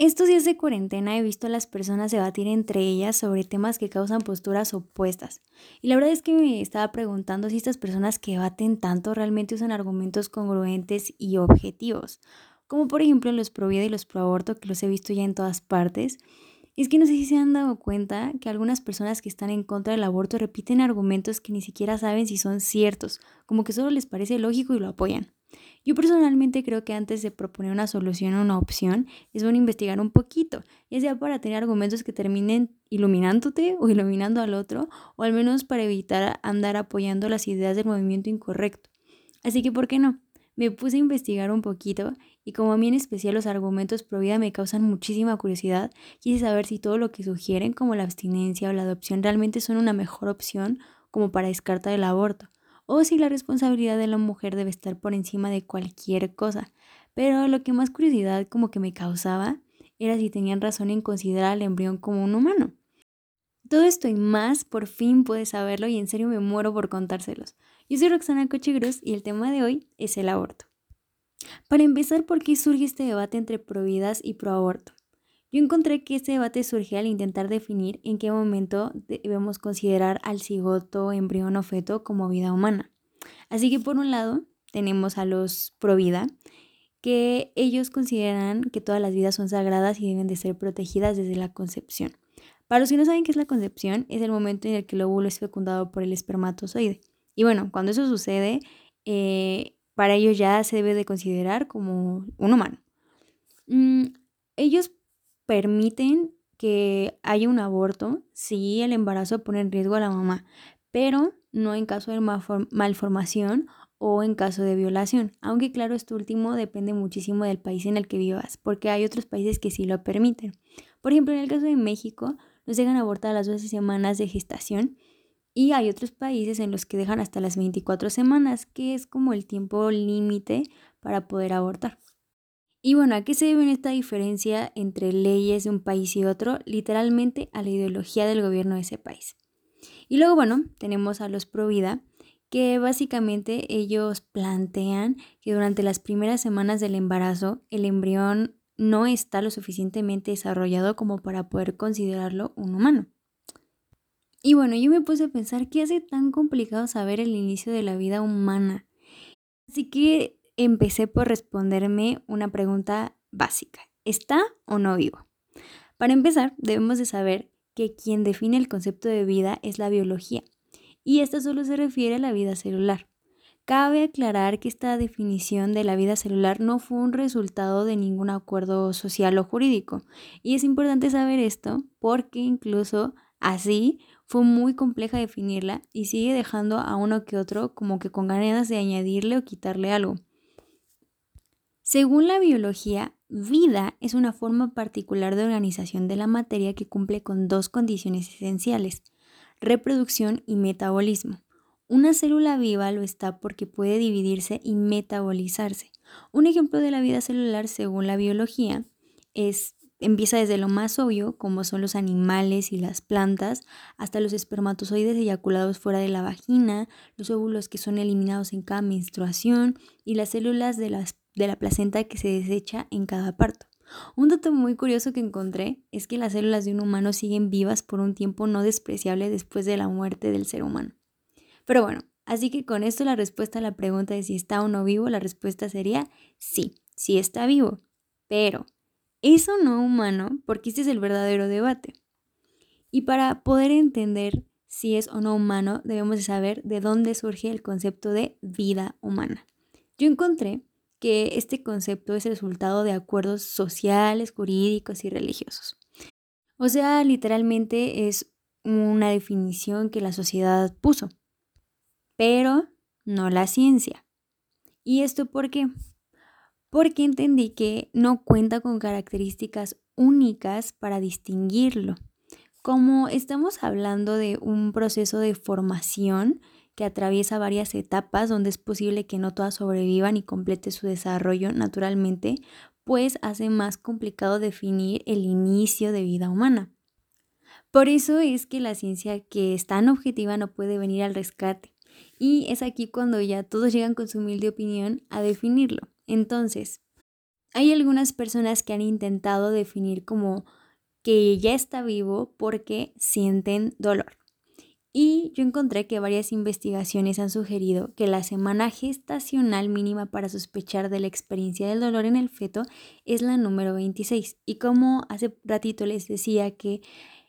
Estos días de cuarentena he visto a las personas debatir entre ellas sobre temas que causan posturas opuestas. Y la verdad es que me estaba preguntando si estas personas que debaten tanto realmente usan argumentos congruentes y objetivos. Como por ejemplo los pro vida y los pro aborto, que los he visto ya en todas partes. Y es que no sé si se han dado cuenta que algunas personas que están en contra del aborto repiten argumentos que ni siquiera saben si son ciertos, como que solo les parece lógico y lo apoyan. Yo personalmente creo que antes de proponer una solución o una opción, es bueno investigar un poquito, ya sea para tener argumentos que terminen iluminándote o iluminando al otro, o al menos para evitar andar apoyando las ideas del movimiento incorrecto. Así que, ¿por qué no? Me puse a investigar un poquito y como a mí en especial los argumentos pro vida me causan muchísima curiosidad, quise saber si todo lo que sugieren como la abstinencia o la adopción realmente son una mejor opción como para descartar el aborto o si la responsabilidad de la mujer debe estar por encima de cualquier cosa. Pero lo que más curiosidad como que me causaba era si tenían razón en considerar al embrión como un humano. Todo esto y más, por fin puedes saberlo y en serio me muero por contárselos. Yo soy Roxana Cochigros y el tema de hoy es el aborto. Para empezar, ¿por qué surge este debate entre providas y proaborto? Yo encontré que este debate surge al intentar definir en qué momento debemos considerar al cigoto, embrión o feto como vida humana. Así que por un lado tenemos a los pro vida, que ellos consideran que todas las vidas son sagradas y deben de ser protegidas desde la concepción. Para los que no saben qué es la concepción, es el momento en el que el óvulo es fecundado por el espermatozoide. Y bueno, cuando eso sucede, eh, para ellos ya se debe de considerar como un humano. Mm, ellos permiten que haya un aborto si el embarazo pone en riesgo a la mamá, pero no en caso de malformación o en caso de violación. Aunque claro, esto último depende muchísimo del país en el que vivas, porque hay otros países que sí lo permiten. Por ejemplo, en el caso de México, nos dejan abortar a las 12 semanas de gestación y hay otros países en los que dejan hasta las 24 semanas, que es como el tiempo límite para poder abortar. Y bueno, ¿a qué se debe esta diferencia entre leyes de un país y otro? Literalmente a la ideología del gobierno de ese país. Y luego, bueno, tenemos a los pro vida, que básicamente ellos plantean que durante las primeras semanas del embarazo el embrión no está lo suficientemente desarrollado como para poder considerarlo un humano. Y bueno, yo me puse a pensar qué hace tan complicado saber el inicio de la vida humana. Así que empecé por responderme una pregunta básica. ¿Está o no vivo? Para empezar, debemos de saber que quien define el concepto de vida es la biología, y esta solo se refiere a la vida celular. Cabe aclarar que esta definición de la vida celular no fue un resultado de ningún acuerdo social o jurídico, y es importante saber esto porque incluso así fue muy compleja definirla y sigue dejando a uno que otro como que con ganas de añadirle o quitarle algo. Según la biología, vida es una forma particular de organización de la materia que cumple con dos condiciones esenciales, reproducción y metabolismo. Una célula viva lo está porque puede dividirse y metabolizarse. Un ejemplo de la vida celular según la biología es empieza desde lo más obvio, como son los animales y las plantas, hasta los espermatozoides eyaculados fuera de la vagina, los óvulos que son eliminados en cada menstruación y las células de las de la placenta que se desecha en cada parto. Un dato muy curioso que encontré es que las células de un humano siguen vivas por un tiempo no despreciable después de la muerte del ser humano. Pero bueno, así que con esto la respuesta a la pregunta de si está o no vivo, la respuesta sería sí, sí está vivo. Pero, ¿es o no humano? Porque este es el verdadero debate. Y para poder entender si es o no humano, debemos de saber de dónde surge el concepto de vida humana. Yo encontré que este concepto es resultado de acuerdos sociales, jurídicos y religiosos. O sea, literalmente es una definición que la sociedad puso, pero no la ciencia. ¿Y esto por qué? Porque entendí que no cuenta con características únicas para distinguirlo. Como estamos hablando de un proceso de formación, que atraviesa varias etapas donde es posible que no todas sobrevivan y complete su desarrollo naturalmente, pues hace más complicado definir el inicio de vida humana. Por eso es que la ciencia que es tan objetiva no puede venir al rescate. Y es aquí cuando ya todos llegan con su humilde opinión a definirlo. Entonces, hay algunas personas que han intentado definir como que ya está vivo porque sienten dolor. Y yo encontré que varias investigaciones han sugerido que la semana gestacional mínima para sospechar de la experiencia del dolor en el feto es la número 26. Y como hace ratito les decía que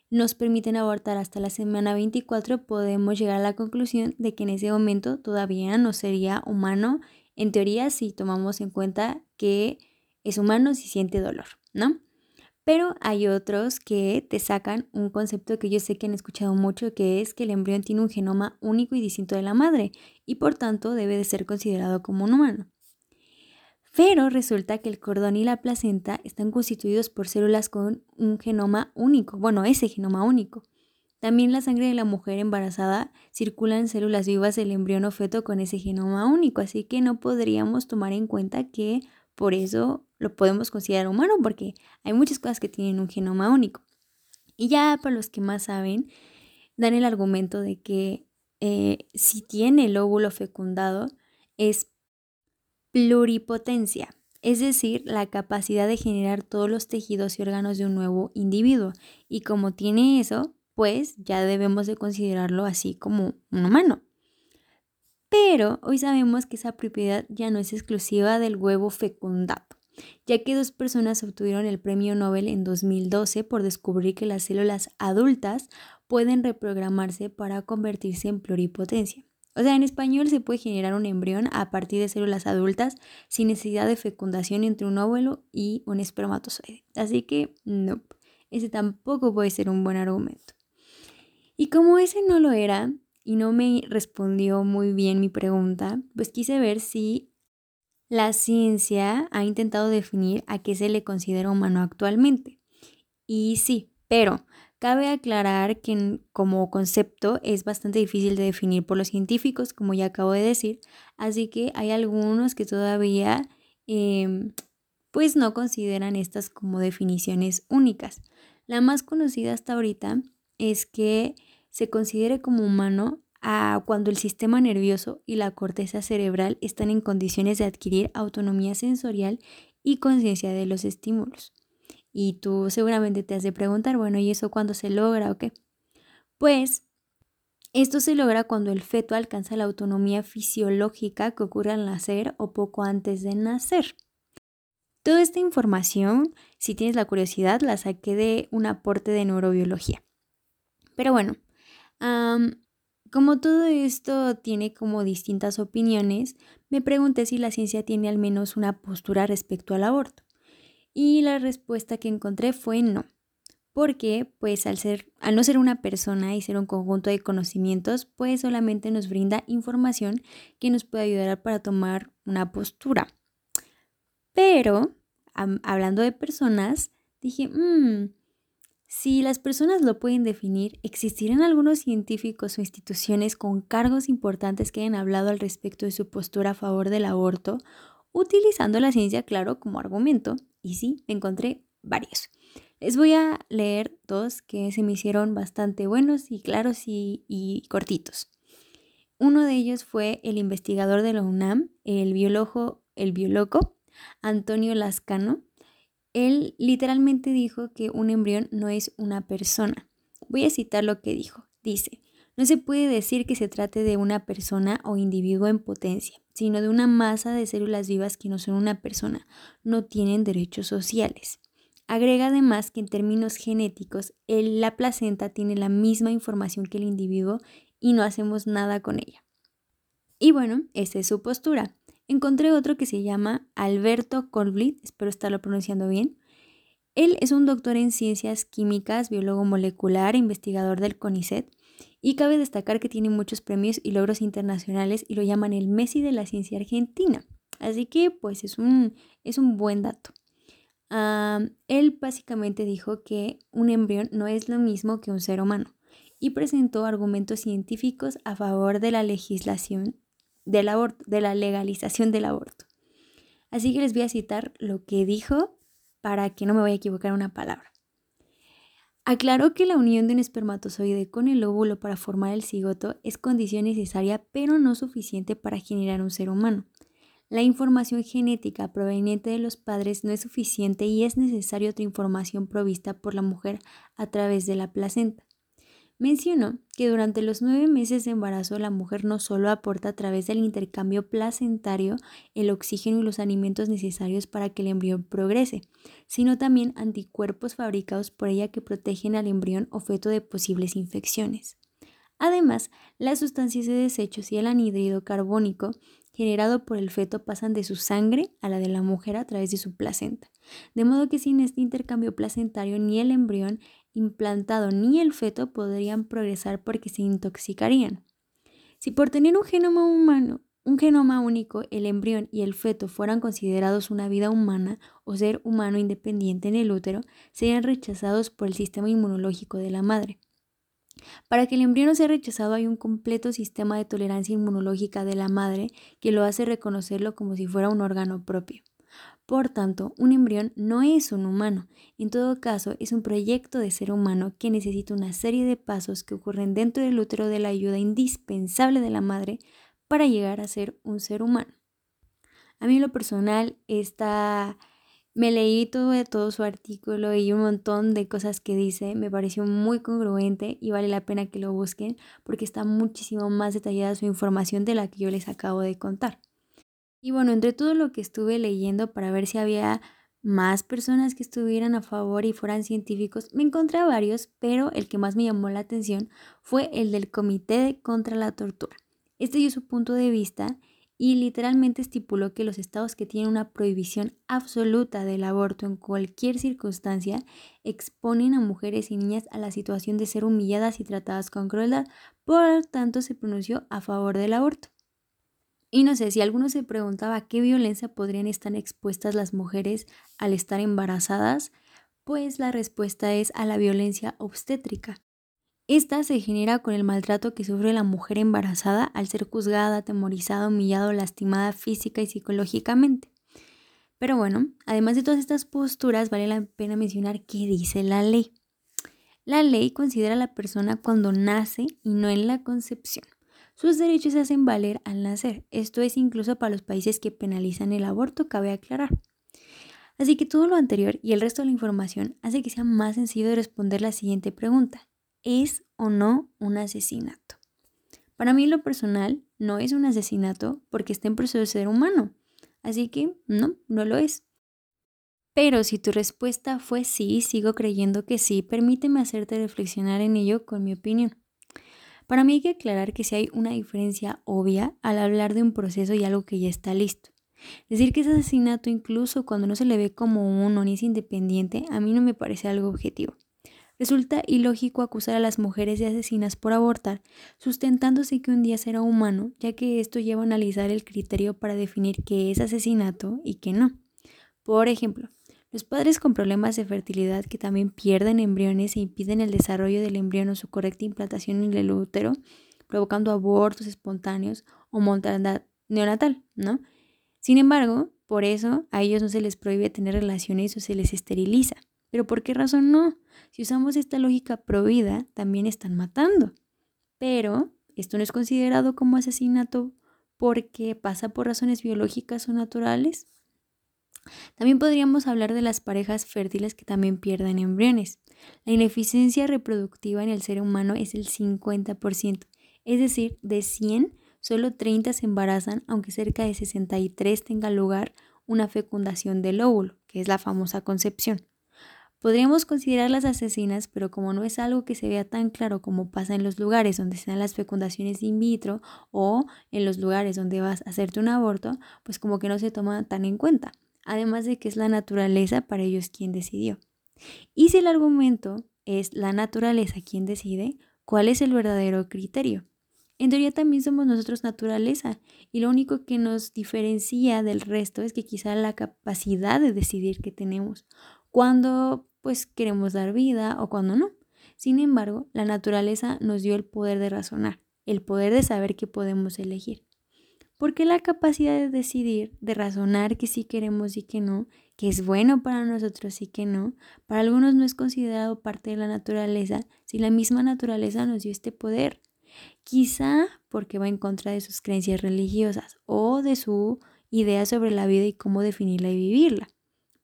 nos permiten abortar hasta la semana 24, podemos llegar a la conclusión de que en ese momento todavía no sería humano, en teoría si tomamos en cuenta que es humano si siente dolor, ¿no? Pero hay otros que te sacan un concepto que yo sé que han escuchado mucho, que es que el embrión tiene un genoma único y distinto de la madre y por tanto debe de ser considerado como un humano. Pero resulta que el cordón y la placenta están constituidos por células con un genoma único, bueno, ese genoma único. También la sangre de la mujer embarazada circula en células vivas del embrión o feto con ese genoma único, así que no podríamos tomar en cuenta que por eso lo podemos considerar humano porque hay muchas cosas que tienen un genoma único. Y ya para los que más saben, dan el argumento de que eh, si tiene el óvulo fecundado es pluripotencia, es decir, la capacidad de generar todos los tejidos y órganos de un nuevo individuo. Y como tiene eso, pues ya debemos de considerarlo así como un humano. Pero hoy sabemos que esa propiedad ya no es exclusiva del huevo fecundado, ya que dos personas obtuvieron el premio Nobel en 2012 por descubrir que las células adultas pueden reprogramarse para convertirse en pluripotencia. O sea, en español se puede generar un embrión a partir de células adultas sin necesidad de fecundación entre un óvulo y un espermatozoide. Así que, no, ese tampoco puede ser un buen argumento. Y como ese no lo era, y no me respondió muy bien mi pregunta, pues quise ver si la ciencia ha intentado definir a qué se le considera humano actualmente. Y sí, pero cabe aclarar que como concepto es bastante difícil de definir por los científicos, como ya acabo de decir, así que hay algunos que todavía em, pues no consideran estas como definiciones únicas. La más conocida hasta ahorita es que se considere como humano a cuando el sistema nervioso y la corteza cerebral están en condiciones de adquirir autonomía sensorial y conciencia de los estímulos. Y tú seguramente te has de preguntar, bueno, ¿y eso cuándo se logra o qué? Pues esto se logra cuando el feto alcanza la autonomía fisiológica que ocurre al nacer o poco antes de nacer. Toda esta información, si tienes la curiosidad, la saqué de un aporte de neurobiología. Pero bueno, como todo esto tiene como distintas opiniones, me pregunté si la ciencia tiene al menos una postura respecto al aborto. Y la respuesta que encontré fue no. Porque, pues al, ser, al no ser una persona y ser un conjunto de conocimientos, pues solamente nos brinda información que nos puede ayudar para tomar una postura. Pero, hablando de personas, dije, mmm, si las personas lo pueden definir, ¿existirán algunos científicos o instituciones con cargos importantes que hayan hablado al respecto de su postura a favor del aborto, utilizando la ciencia, claro, como argumento? Y sí, encontré varios. Les voy a leer dos que se me hicieron bastante buenos y claros y, cortitos. Uno de ellos fue el investigador de la UNAM, el biólogo, el biólogo Antonio Lascano, él literalmente dijo que un embrión no es una persona. Voy a citar lo que dijo. Dice, no se puede decir que se trate de una persona o individuo en potencia, sino de una masa de células vivas que no son una persona, no tienen derechos sociales. Agrega además que en términos genéticos, la placenta tiene la misma información que el individuo y no hacemos nada con ella. Y bueno, esa es su postura. Encontré otro que se llama Alberto Colblit, espero estarlo pronunciando bien. Él es un doctor en ciencias químicas, biólogo molecular, investigador del CONICET y cabe destacar que tiene muchos premios y logros internacionales y lo llaman el Messi de la ciencia argentina. Así que pues es un, es un buen dato. él básicamente dijo que un embrión no es lo mismo que un ser humano y presentó argumentos científicos a favor de la legislación del aborto, de la legalización del aborto. Así que les voy a citar lo que dijo para que no me vaya a equivocar una palabra. Aclaró que la unión de un espermatozoide con el óvulo para formar el cigoto es condición necesaria pero no suficiente para generar un ser humano. La información genética proveniente de los padres no es suficiente y es necesaria otra información provista por la mujer a través de la placenta. Mencionó que durante los nueve meses de embarazo la mujer no solo aporta a través del intercambio placentario el oxígeno y los alimentos necesarios para que el embrión progrese, sino también anticuerpos fabricados por ella que protegen al embrión o feto de posibles infecciones. Además, las sustancias de desechos y el anhídrido carbónico generado por el feto pasan de su sangre a la de la mujer a través de su placenta. De modo que sin este intercambio placentario ni el embrión implantado ni el feto podrían progresar porque se intoxicarían. Si por tener un genoma humano, un genoma único, el embrión y el feto fueran considerados una vida humana o ser humano independiente en el útero, serían rechazados por el sistema inmunológico de la madre. Para que el embrión sea rechazado hay un completo sistema de tolerancia inmunológica de la madre que lo hace reconocerlo como si fuera un órgano propio. Por tanto, un embrión no es un humano, en todo caso es un proyecto de ser humano que necesita una serie de pasos que ocurren dentro del útero de la ayuda indispensable de la madre para llegar a ser un ser humano. A mí en lo personal está... Me leí todo, todo su artículo y un montón de cosas que dice, me pareció muy congruente y vale la pena que lo busquen porque está muchísimo más detallada su información de la que yo les acabo de contar. Y bueno, entre todo lo que estuve leyendo para ver si había más personas que estuvieran a favor y fueran científicos, me encontré varios, pero el que más me llamó la atención fue el del Comité contra la Tortura. Este dio su punto de vista y literalmente estipuló que los estados que tienen una prohibición absoluta del aborto en cualquier circunstancia exponen a mujeres y niñas a la situación de ser humilladas y tratadas con crueldad, por tanto se pronunció a favor del aborto. Y no sé, si alguno se preguntaba qué violencia podrían estar expuestas las mujeres al estar embarazadas, pues la respuesta es a la violencia obstétrica. Esta se genera con el maltrato que sufre la mujer embarazada al ser juzgada, atemorizada, humillada lastimada física y psicológicamente. Pero bueno, además de todas estas posturas, vale la pena mencionar qué dice la ley. La ley considera a la persona cuando nace y no en la concepción. Sus derechos se hacen valer al nacer. Esto es incluso para los países que penalizan el aborto, cabe aclarar. Así que todo lo anterior y el resto de la información hace que sea más sencillo de responder la siguiente pregunta. ¿Es o no un asesinato? Para mí lo personal no es un asesinato porque está en proceso de ser humano. Así que no, no lo es. Pero si tu respuesta fue sí, sigo creyendo que sí, permíteme hacerte reflexionar en ello con mi opinión. Para mí hay que aclarar que si hay una diferencia obvia al hablar de un proceso y algo que ya está listo. Decir que es asesinato incluso cuando no se le ve como uno ni es independiente, a mí no me parece algo objetivo. Resulta ilógico acusar a las mujeres de asesinas por abortar, sustentándose que un día será humano, ya que esto lleva a analizar el criterio para definir qué es asesinato y qué no. Por ejemplo, los padres con problemas de fertilidad que también pierden embriones e impiden el desarrollo del embrión o su correcta implantación en el útero, provocando abortos espontáneos o mortalidad neonatal, ¿no? Sin embargo, por eso a ellos no se les prohíbe tener relaciones o se les esteriliza. ¿Pero por qué razón no? Si usamos esta lógica prohibida, también están matando. Pero esto no es considerado como asesinato porque pasa por razones biológicas o naturales. También podríamos hablar de las parejas fértiles que también pierden embriones. La ineficiencia reproductiva en el ser humano es el 50%, es decir, de 100, solo 30 se embarazan, aunque cerca de 63 tenga lugar una fecundación del óvulo, que es la famosa concepción. Podríamos considerarlas asesinas, pero como no es algo que se vea tan claro como pasa en los lugares donde se dan las fecundaciones in vitro o en los lugares donde vas a hacerte un aborto, pues como que no se toma tan en cuenta además de que es la naturaleza para ellos quien decidió. Y si el argumento es la naturaleza quien decide, ¿cuál es el verdadero criterio? En teoría también somos nosotros naturaleza y lo único que nos diferencia del resto es que quizá la capacidad de decidir que tenemos, cuando pues queremos dar vida o cuando no. Sin embargo, la naturaleza nos dio el poder de razonar, el poder de saber que podemos elegir. Porque la capacidad de decidir, de razonar que sí queremos y que no, que es bueno para nosotros y que no, para algunos no es considerado parte de la naturaleza si la misma naturaleza nos dio este poder. Quizá porque va en contra de sus creencias religiosas o de su ideas sobre la vida y cómo definirla y vivirla.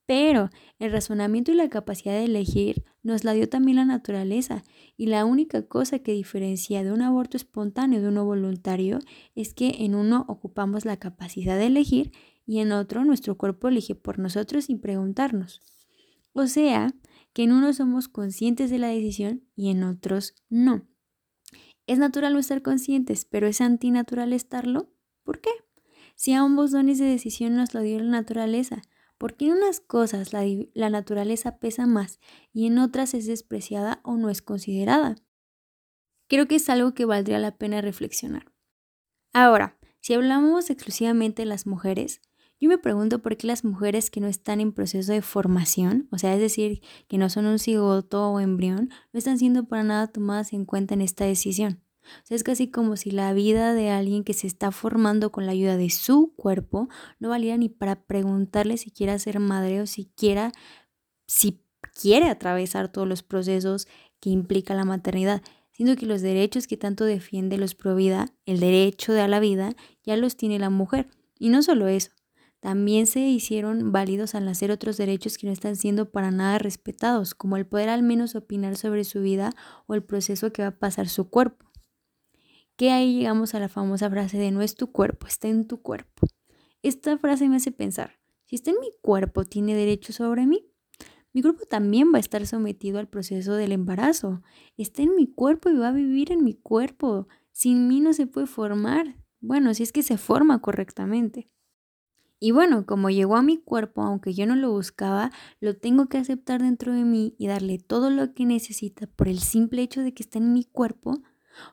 Pero el razonamiento y la capacidad de elegir nos la dio también la naturaleza y la única cosa que diferencia de un aborto espontáneo de uno voluntario es que en uno ocupamos la capacidad de elegir y en otro nuestro cuerpo elige por nosotros sin preguntarnos. O sea, que en uno somos conscientes de la decisión y en otros no. Es natural no estar conscientes, pero es antinatural estarlo. ¿Por qué? Si ambos dones de decisión nos lo dio la naturaleza, porque en unas cosas la, la naturaleza pesa más y en otras es despreciada o no es considerada. Creo que es algo que valdría la pena reflexionar. Ahora, si hablamos exclusivamente de las mujeres, yo me pregunto por qué las mujeres que no están en proceso de formación, o sea, es decir, que no son un cigoto o embrión, no están siendo para nada tomadas en cuenta en esta decisión. Es casi como si la vida de alguien que se está formando con la ayuda de su cuerpo no valiera ni para preguntarle si quiere ser madre o si quiera, si quiere atravesar todos los procesos que implica la maternidad, siendo que los derechos que tanto defiende los Provida, el derecho de a la vida, ya los tiene la mujer. Y no solo eso, también se hicieron válidos al nacer otros derechos que no están siendo para nada respetados, como el poder al menos opinar sobre su vida o el proceso que va a pasar su cuerpo que ahí llegamos a la famosa frase de no es tu cuerpo, está en tu cuerpo. Esta frase me hace pensar, si está en mi cuerpo, ¿tiene derecho sobre mí? Mi cuerpo también va a estar sometido al proceso del embarazo. Está en mi cuerpo y va a vivir en mi cuerpo. Sin mí no se puede formar. Bueno, si es que se forma correctamente. Y bueno, como llegó a mi cuerpo, aunque yo no lo buscaba, lo tengo que aceptar dentro de mí y darle todo lo que necesita por el simple hecho de que está en mi cuerpo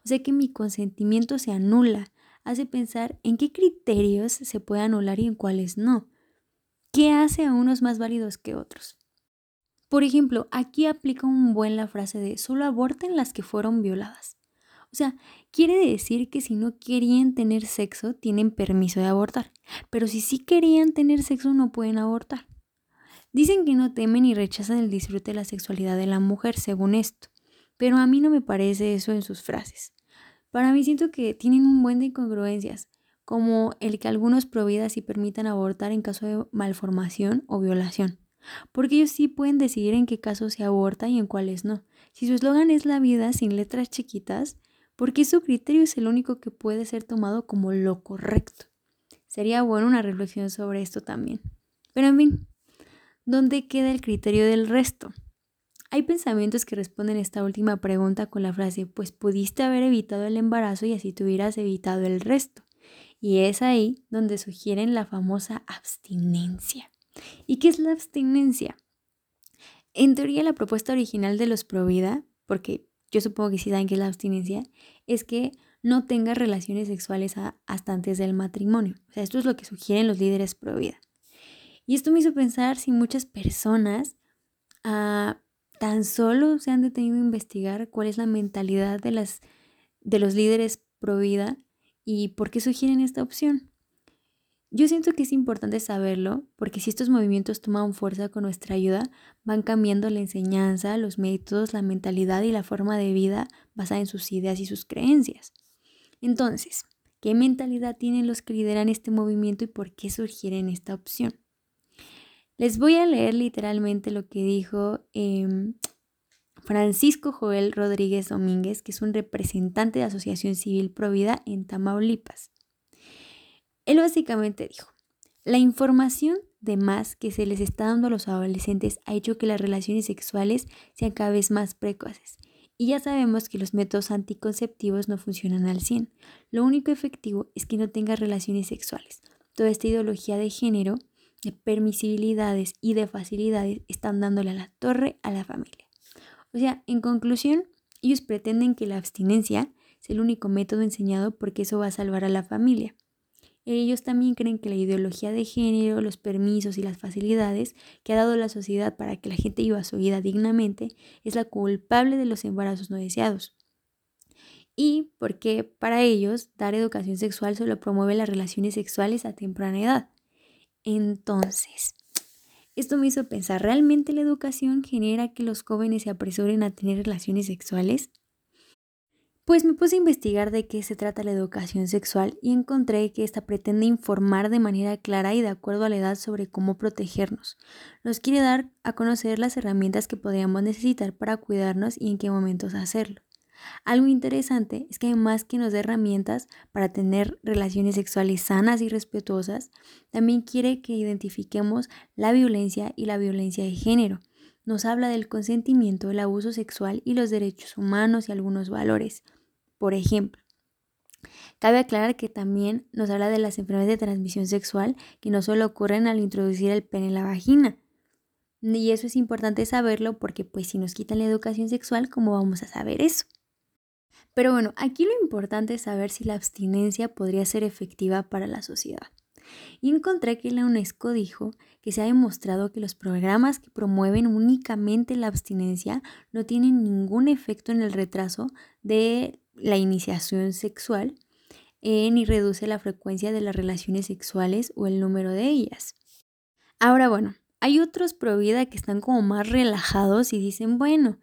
o sea que mi consentimiento se anula. Hace pensar en qué criterios se puede anular y en cuáles no. ¿Qué hace a unos más válidos que otros? Por ejemplo, aquí aplica un buen la frase de solo aborten las que fueron violadas. O sea, quiere decir que si no querían tener sexo, tienen permiso de abortar. Pero si sí querían tener sexo, no pueden abortar. Dicen que no temen y rechazan el disfrute de la sexualidad de la mujer, según esto pero a mí no me parece eso en sus frases. Para mí siento que tienen un buen de incongruencias, como el que algunos providas y permitan abortar en caso de malformación o violación, porque ellos sí pueden decidir en qué casos se aborta y en cuáles no. Si su eslogan es la vida sin letras chiquitas, ¿por qué su criterio es el único que puede ser tomado como lo correcto? Sería bueno una reflexión sobre esto también. Pero en fin, ¿dónde queda el criterio del resto? Hay pensamientos que responden esta última pregunta con la frase, pues pudiste haber evitado el embarazo y así te hubieras evitado el resto. Y es ahí donde sugieren la famosa abstinencia. ¿Y qué es la abstinencia? En teoría, la propuesta original de los Provida, porque yo supongo que sí saben qué es la abstinencia, es que no tengas relaciones sexuales hasta antes del matrimonio. O sea, esto es lo que sugieren los líderes Provida. Y esto me hizo pensar si muchas personas ah, tan solo se han detenido a investigar cuál es la mentalidad de, las, de los líderes pro vida y por qué sugieren esta opción. Yo siento que es importante saberlo porque si estos movimientos toman fuerza con nuestra ayuda, van cambiando la enseñanza, los métodos, la mentalidad y la forma de vida basada en sus ideas y sus creencias. Entonces, ¿qué mentalidad tienen los que lideran este movimiento y por qué sugieren esta opción? Les voy a leer literalmente lo que dijo em, Francisco Joel Rodríguez Domínguez, que es un representante de Asociación Civil Provida en Tamaulipas. Él básicamente dijo, la información de más que se les está dando a los adolescentes ha hecho que las relaciones sexuales sean cada vez más precoces. Y ya sabemos que los métodos anticonceptivos no funcionan al 100. Lo único efectivo es que no tengas relaciones sexuales. Toda esta ideología de género de permisibilidades y de facilidades están dándole a la torre a la familia. O sea, en conclusión, ellos pretenden que la abstinencia es el único método enseñado porque eso va a salvar a la familia. Ellos también creen que la ideología de género, los permisos y las facilidades que ha dado la sociedad para que la gente viva su vida dignamente es la culpable de los embarazos no deseados. Y porque para ellos dar educación sexual solo promueve las relaciones sexuales a temprana edad. Entonces, esto me hizo pensar, ¿realmente la educación genera que los jóvenes se apresuren a tener relaciones sexuales? Pues me puse a investigar de qué se trata la educación sexual y encontré que esta pretende informar de manera clara y de acuerdo a la edad sobre cómo protegernos. Nos quiere dar a conocer las herramientas que podríamos necesitar para cuidarnos y en qué momentos hacerlo. Algo interesante es que además que nos dé herramientas para tener relaciones sexuales sanas y respetuosas, también quiere que identifiquemos la violencia y la violencia de género. Nos habla del consentimiento, el abuso sexual y los derechos humanos y algunos valores. Por ejemplo, Cabe aclarar que también nos habla de las enfermedades de transmisión sexual que no solo ocurren al introducir el pene en la vagina. Y eso es importante saberlo porque pues si nos quitan la educación sexual, ¿cómo vamos a saber eso? Pero bueno, aquí lo importante es saber si la abstinencia podría ser efectiva para la sociedad. Y encontré que la UNESCO dijo que se ha demostrado que los programas que promueven únicamente la abstinencia no tienen ningún efecto en el retraso de la iniciación sexual eh, ni reduce la frecuencia de las relaciones sexuales o el número de ellas. Ahora bueno, hay otros pro vida que están como más relajados y dicen, bueno,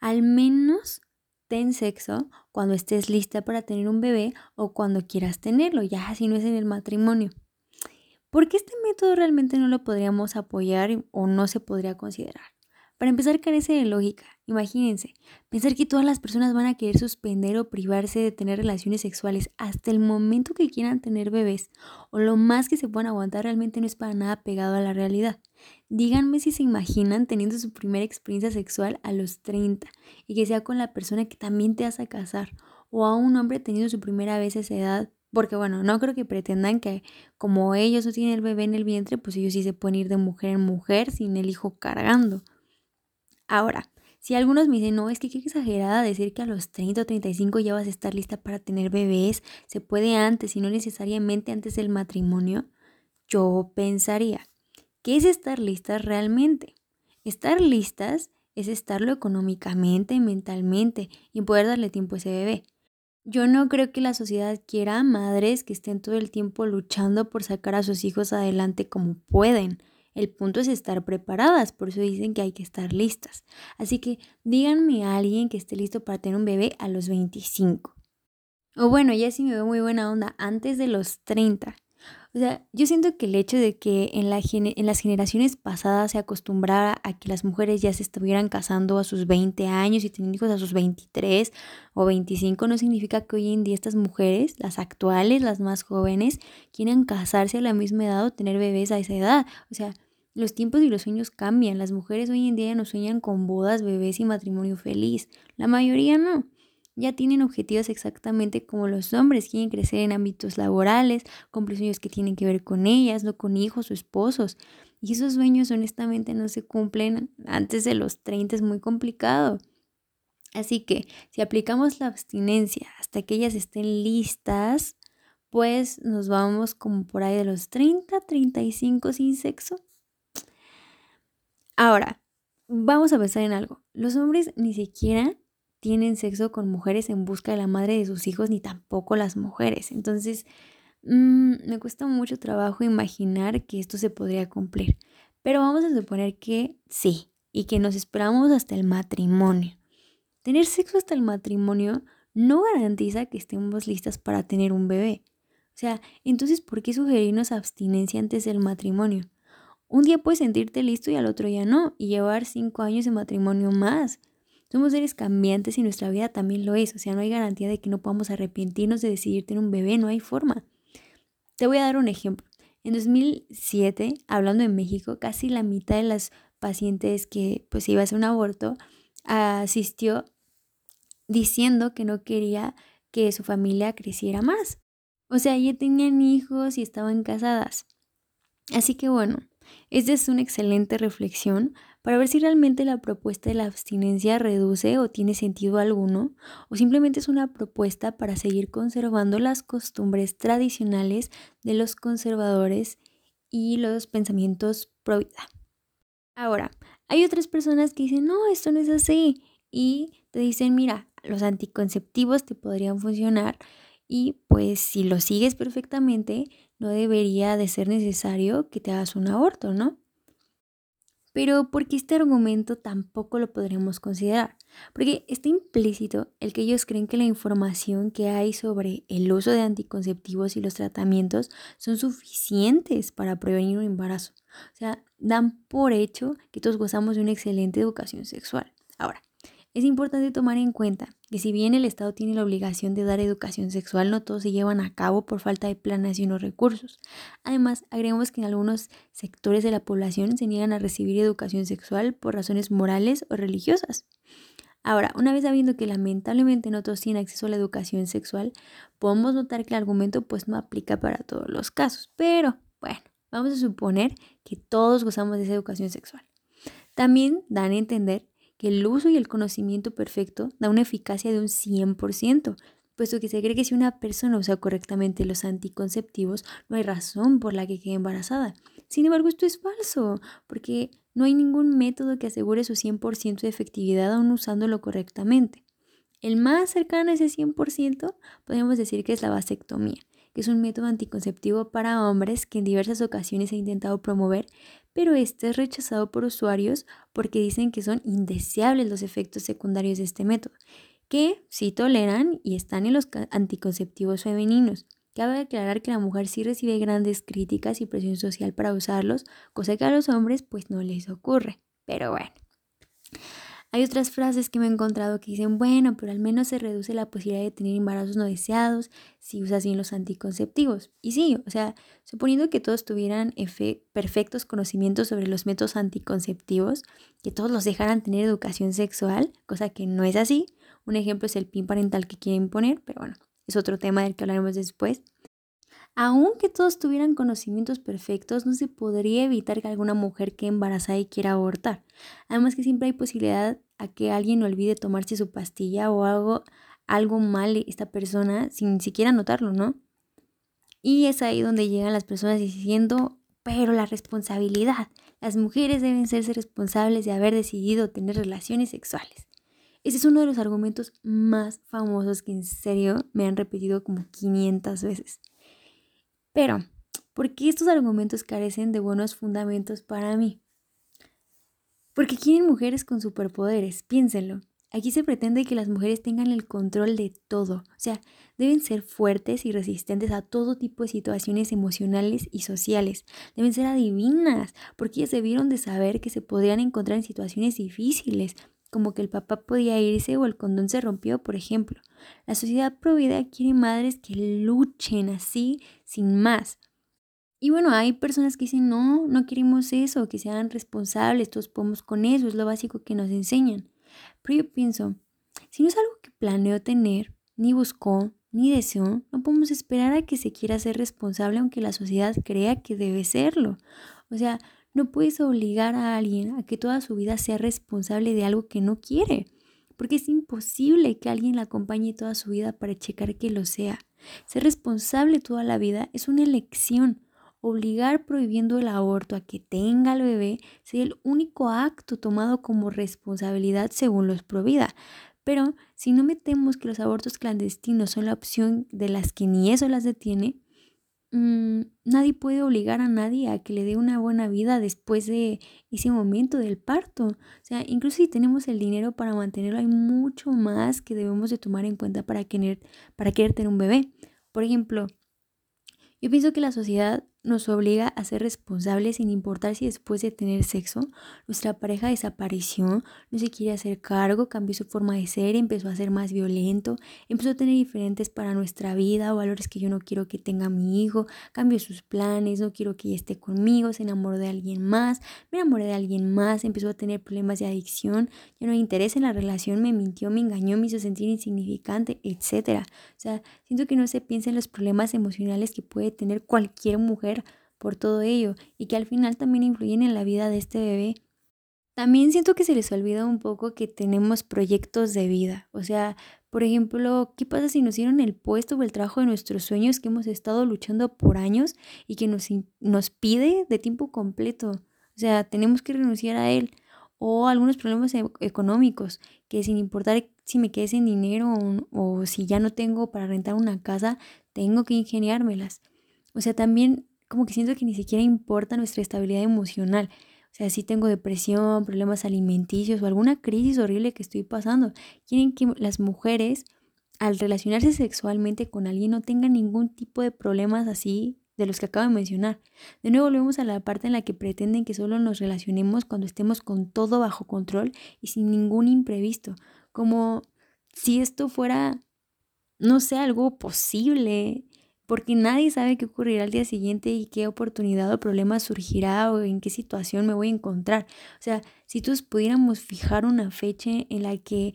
al menos ten sexo cuando estés lista para tener un bebé o cuando quieras tenerlo, ya si no es en el matrimonio. ¿Por qué este método realmente no lo podríamos apoyar o no se podría considerar? Para empezar, carece de lógica. Imagínense, pensar que todas las personas van a querer suspender o privarse de tener relaciones sexuales hasta el momento que quieran tener bebés o lo más que se puedan aguantar realmente no es para nada pegado a la realidad. Díganme si se imaginan teniendo su primera experiencia sexual a los 30 y que sea con la persona que también te vas a casar o a un hombre teniendo su primera vez a esa edad porque bueno, no creo que pretendan que como ellos no tienen el bebé en el vientre, pues ellos sí se pueden ir de mujer en mujer sin el hijo cargando. Ahora, si algunos me dicen, no, es que qué exagerada decir que a los 30 o 35 ya vas a estar lista para tener bebés, se puede antes y no necesariamente antes del matrimonio, yo pensaría, ¿qué es estar listas realmente? Estar listas es estarlo económicamente, mentalmente y poder darle tiempo a ese bebé. Yo no creo que la sociedad quiera madres que estén todo el tiempo luchando por sacar a sus hijos adelante como pueden. El punto es estar preparadas, por eso dicen que hay que estar listas. Así que díganme a alguien que esté listo para tener un bebé a los 25. O bueno, ya si me veo muy buena onda, antes de los 30. O sea, yo siento que el hecho de que en, la, en las generaciones pasadas se acostumbrara a que las mujeres ya se estuvieran casando a sus 20 años y teniendo hijos a sus 23 o 25 no significa que hoy en día estas mujeres, las actuales, las más jóvenes, quieran casarse a la misma edad o tener bebés a esa edad. O sea, los tiempos y los sueños cambian. Las mujeres hoy en día ya no sueñan con bodas, bebés y matrimonio feliz. La mayoría no ya tienen objetivos exactamente como los hombres, quieren crecer en ámbitos laborales, cumplir sueños que tienen que ver con ellas, no con hijos o esposos. Y esos sueños honestamente no se cumplen antes de los 30, es muy complicado. Así que si aplicamos la abstinencia hasta que ellas estén listas, pues nos vamos como por ahí de los 30, 35 sin sexo. Ahora, vamos a pensar en algo. Los hombres ni siquiera tienen sexo con mujeres en busca de la madre de sus hijos, ni tampoco las mujeres. Entonces, mm, me cuesta mucho trabajo imaginar que esto se podría cumplir. Pero vamos a suponer que sí, y que nos esperamos hasta el matrimonio. Tener sexo hasta el matrimonio no garantiza que estemos listas para tener un bebé. O sea, entonces, ¿por qué sugerirnos abstinencia antes del matrimonio? Un día puedes sentirte listo y al otro ya no, y llevar cinco años de matrimonio más. Somos seres cambiantes y nuestra vida también lo es. O sea, no hay garantía de que no podamos arrepentirnos de decidir tener un bebé, no hay forma. Te voy a dar un ejemplo. En 2007, hablando de México, casi la mitad de las pacientes que pues iba a hacer un aborto asistió diciendo que no quería que su familia creciera más. O sea, ya tenían hijos y estaban casadas. Así que bueno, esta es una excelente reflexión para ver si realmente la propuesta de la abstinencia reduce o tiene sentido alguno, o simplemente es una propuesta para seguir conservando las costumbres tradicionales de los conservadores y los pensamientos pro vida. Ahora, hay otras personas que dicen, no, esto no es así, y te dicen, mira, los anticonceptivos te podrían funcionar y pues si lo sigues perfectamente, no debería de ser necesario que te hagas un aborto, ¿no? Pero porque este argumento tampoco lo podremos considerar, porque está implícito el que ellos creen que la información que hay sobre el uso de anticonceptivos y los tratamientos son suficientes para prevenir un embarazo. O sea, dan por hecho que todos gozamos de una excelente educación sexual. Ahora, es importante tomar en cuenta que si bien el Estado tiene la obligación de dar educación sexual, no todos se llevan a cabo por falta de planeación o recursos. Además, agregamos que en algunos sectores de la población se niegan a recibir educación sexual por razones morales o religiosas. Ahora, una vez sabiendo que lamentablemente no todos tienen acceso a la educación sexual, podemos notar que el argumento pues no aplica para todos los casos. Pero, bueno, vamos a suponer que todos gozamos de esa educación sexual. También dan a entender que el uso y el conocimiento perfecto da una eficacia de un 100%, puesto que se cree que si una persona usa correctamente los anticonceptivos, no hay razón por la que quede embarazada. Sin embargo, esto es falso, porque no hay ningún método que asegure su 100% de efectividad aún usándolo correctamente. El más cercano a ese 100% podemos decir que es la vasectomía, que es un método anticonceptivo para hombres que en diversas ocasiones ha intentado promover, pero este es rechazado por usuarios porque dicen que son indeseables los efectos secundarios de este método, que sí toleran y están en los anticonceptivos femeninos. Cabe aclarar que la mujer sí recibe grandes críticas y presión social para usarlos, cosa que a los hombres pues no les ocurre. Pero bueno. Hay otras frases que me he encontrado que dicen, bueno, pero al menos se reduce la posibilidad de tener embarazos no deseados si usas bien los anticonceptivos. Y sí, o sea, suponiendo que todos tuvieran perfectos conocimientos sobre los métodos anticonceptivos, que todos los dejaran tener educación sexual, cosa que no es así. Un ejemplo es el PIN parental que quieren poner, pero bueno, es otro tema del que hablaremos después. Aunque todos tuvieran conocimientos perfectos, no se podría evitar que alguna mujer quede embarazada y quiera abortar. Además que siempre hay posibilidad a que alguien olvide tomarse su pastilla o algo, algo mal esta persona sin siquiera notarlo, ¿no? Y es ahí donde llegan las personas diciendo, pero la responsabilidad. Las mujeres deben serse responsables de haber decidido tener relaciones sexuales. Ese es uno de los argumentos más famosos que en serio me han repetido como 500 veces. Pero, ¿por qué estos argumentos carecen de buenos fundamentos para mí? Porque quieren mujeres con superpoderes, piénsenlo. Aquí se pretende que las mujeres tengan el control de todo, o sea, deben ser fuertes y resistentes a todo tipo de situaciones emocionales y sociales. Deben ser adivinas, porque ellas debieron de saber que se podrían encontrar en situaciones difíciles, como que el papá podía irse o el condón se rompió, por ejemplo. La sociedad provida quiere madres que luchen así, sin más. Y bueno, hay personas que dicen, no, no queremos eso, que sean responsables, todos podemos con eso, es lo básico que nos enseñan. Pero yo pienso, si no es algo que planeo tener, ni buscó, ni deseó, no podemos esperar a que se quiera ser responsable aunque la sociedad crea que debe serlo. O sea, no puedes obligar a alguien a que toda su vida sea responsable de algo que no quiere, porque es imposible que alguien la acompañe toda su vida para checar que lo sea. Ser responsable toda la vida es una elección. Obligar prohibiendo el aborto a que tenga el bebé sería el único acto tomado como responsabilidad según los Provida. Pero si no metemos que los abortos clandestinos son la opción de las que ni eso las detiene, Mm, nadie puede obligar a nadie a que le dé una buena vida después de ese momento del parto. O sea, incluso si tenemos el dinero para mantenerlo, hay mucho más que debemos de tomar en cuenta para querer, para querer tener un bebé. Por ejemplo, yo pienso que la sociedad nos obliga a ser responsables sin importar si después de tener sexo nuestra pareja desapareció, no se quiere hacer cargo, cambió su forma de ser, empezó a ser más violento, empezó a tener diferentes para nuestra vida o valores que yo no quiero que tenga mi hijo, cambió sus planes, no quiero que ella esté conmigo, se enamoró de alguien más, me enamoré de alguien más, empezó a tener problemas de adicción, ya no hay interés en la relación, me mintió, me engañó, me hizo sentir insignificante, etc. O sea, siento que no se piensa en los problemas emocionales que puede tener cualquier mujer por todo ello y que al final también influyen en la vida de este bebé. También siento que se les olvida un poco que tenemos proyectos de vida. O sea, por ejemplo, ¿qué pasa si nos dieron el puesto o el trabajo de nuestros sueños que hemos estado luchando por años y que nos, nos pide de tiempo completo? O sea, tenemos que renunciar a él. O algunos problemas e-, económicos, que sin importar si me quedé sin dinero o, o si ya no tengo para rentar una casa, tengo que ingeniármelas. O sea, también como que siento que ni siquiera importa nuestra estabilidad emocional. O sea, si tengo depresión, problemas alimenticios o alguna crisis horrible que estoy pasando. Quieren que las mujeres al relacionarse sexualmente con alguien no tengan ningún tipo de problemas así de los que acabo de mencionar. De nuevo volvemos a la parte en la que pretenden que solo nos relacionemos cuando estemos con todo bajo control y sin ningún imprevisto, como si esto fuera, no sé, algo posible, porque nadie sabe qué ocurrirá al día siguiente y qué oportunidad o problema surgirá o en qué situación me voy a encontrar. O sea, si todos pudiéramos fijar una fecha en la que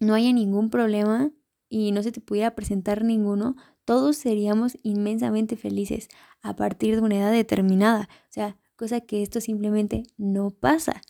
no haya ningún problema y no se te pudiera presentar ninguno, todos seríamos inmensamente felices a partir de una edad determinada. O sea, cosa que esto simplemente no pasa.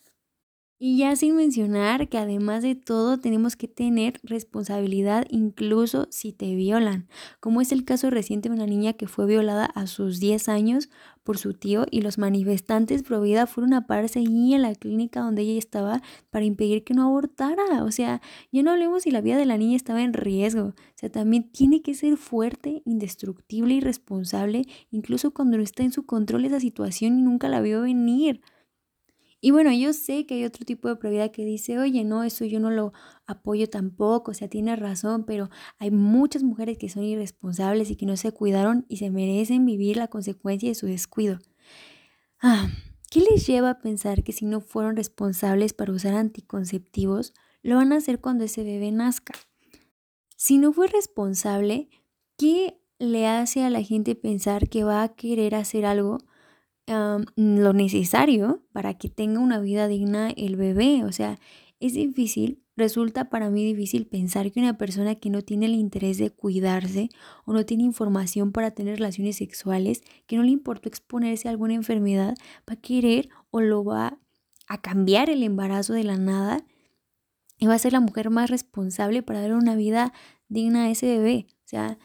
Y ya sin mencionar que además de todo tenemos que tener responsabilidad incluso si te violan, como es el caso reciente de una niña que fue violada a sus 10 años por su tío y los manifestantes pro fueron a pararse allí en la clínica donde ella estaba para impedir que no abortara. O sea, ya no hablemos si la vida de la niña estaba en riesgo. O sea, también tiene que ser fuerte, indestructible y responsable, incluso cuando no está en su control esa situación y nunca la vio venir. Y bueno, yo sé que hay otro tipo de probidad que dice, oye, no, eso yo no lo apoyo tampoco, o sea, tiene razón, pero hay muchas mujeres que son irresponsables y que no se cuidaron y se merecen vivir la consecuencia de su descuido. Ah, ¿qué les lleva a pensar que si no fueron responsables para usar anticonceptivos, lo van a hacer cuando ese bebé nazca? Si no fue responsable, ¿qué le hace a la gente pensar que va a querer hacer algo lo necesario para que tenga una vida digna el bebé. O sea, es difícil, resulta para mí difícil pensar que una persona que no tiene el interés de cuidarse o no tiene información para tener relaciones sexuales, que no le importó exponerse a alguna enfermedad, va a querer o lo va a cambiar el embarazo de la nada y va a ser la mujer más responsable para dar una vida digna a ese bebé. O sea,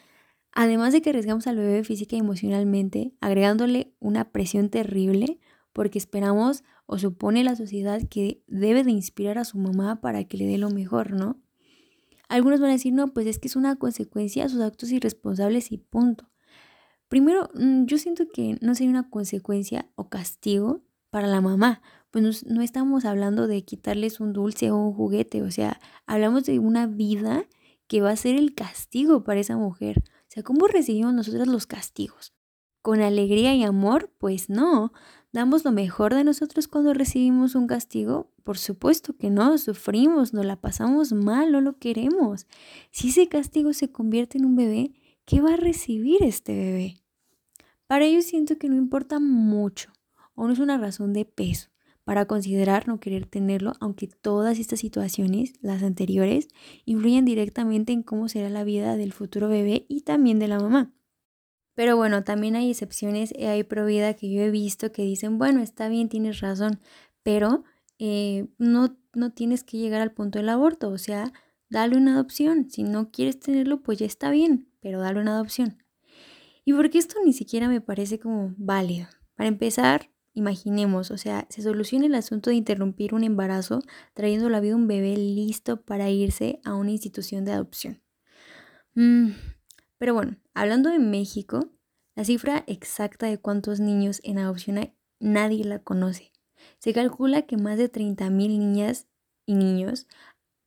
Además de que arriesgamos al bebé física y emocionalmente, agregándole una presión terrible, porque esperamos o supone la sociedad que debe de inspirar a su mamá para que le dé lo mejor, ¿no? Algunos van a decir, no, pues es que es una consecuencia de sus actos irresponsables y punto. Primero, mm, yo siento que no sería una consecuencia o castigo para la mamá, pues no, no estamos hablando de quitarles un dulce o un juguete, o sea, hablamos de una vida que va a ser el castigo para esa mujer. Sea, ¿cómo recibimos nosotros los castigos? ¿Con alegría y amor? Pues no. ¿Damos lo mejor de nosotros cuando recibimos un castigo? Por supuesto que no, sufrimos, nos la pasamos mal, no lo queremos. Si ese castigo se convierte en un bebé, ¿qué va a recibir este bebé? Para ello siento que no importa mucho o no es una razón de peso para considerar no querer tenerlo, aunque todas estas situaciones, las anteriores, influyen directamente en cómo será la vida del futuro bebé y también de la mamá. Pero bueno, también hay excepciones, y hay provida que yo he visto que dicen, bueno, está bien, tienes razón, pero eh, no, no tienes que llegar al punto del aborto, o sea, dale una adopción. Si no quieres tenerlo, pues ya está bien, pero dale una adopción. Y porque esto ni siquiera me parece como válido. Para empezar, Imaginemos, o sea, se soluciona el asunto de interrumpir un embarazo trayendo la vida a un bebé listo para irse a una institución de adopción. Mm, pero bueno, hablando de México, la cifra exacta de cuántos niños en adopción hay, nadie la conoce. Se calcula que más de 30.000 niñas y niños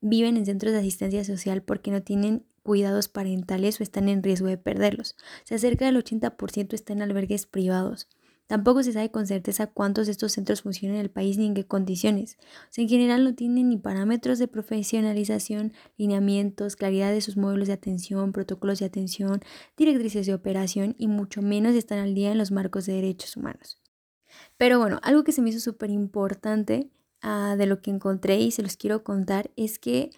viven en centros de asistencia social porque no tienen cuidados parentales o están en riesgo de perderlos. O sea, cerca del 80% están en albergues privados. Tampoco se sabe con certeza cuántos de estos centros funcionan en el país ni en qué condiciones. en general no tienen ni parámetros de profesionalización, lineamientos, claridad de sus módulos de atención, protocolos de atención, directrices de operación y mucho menos están al día en los marcos de derechos humanos. Pero bueno, algo que se me hizo súper importante ah, de lo que encontré y se los quiero contar es que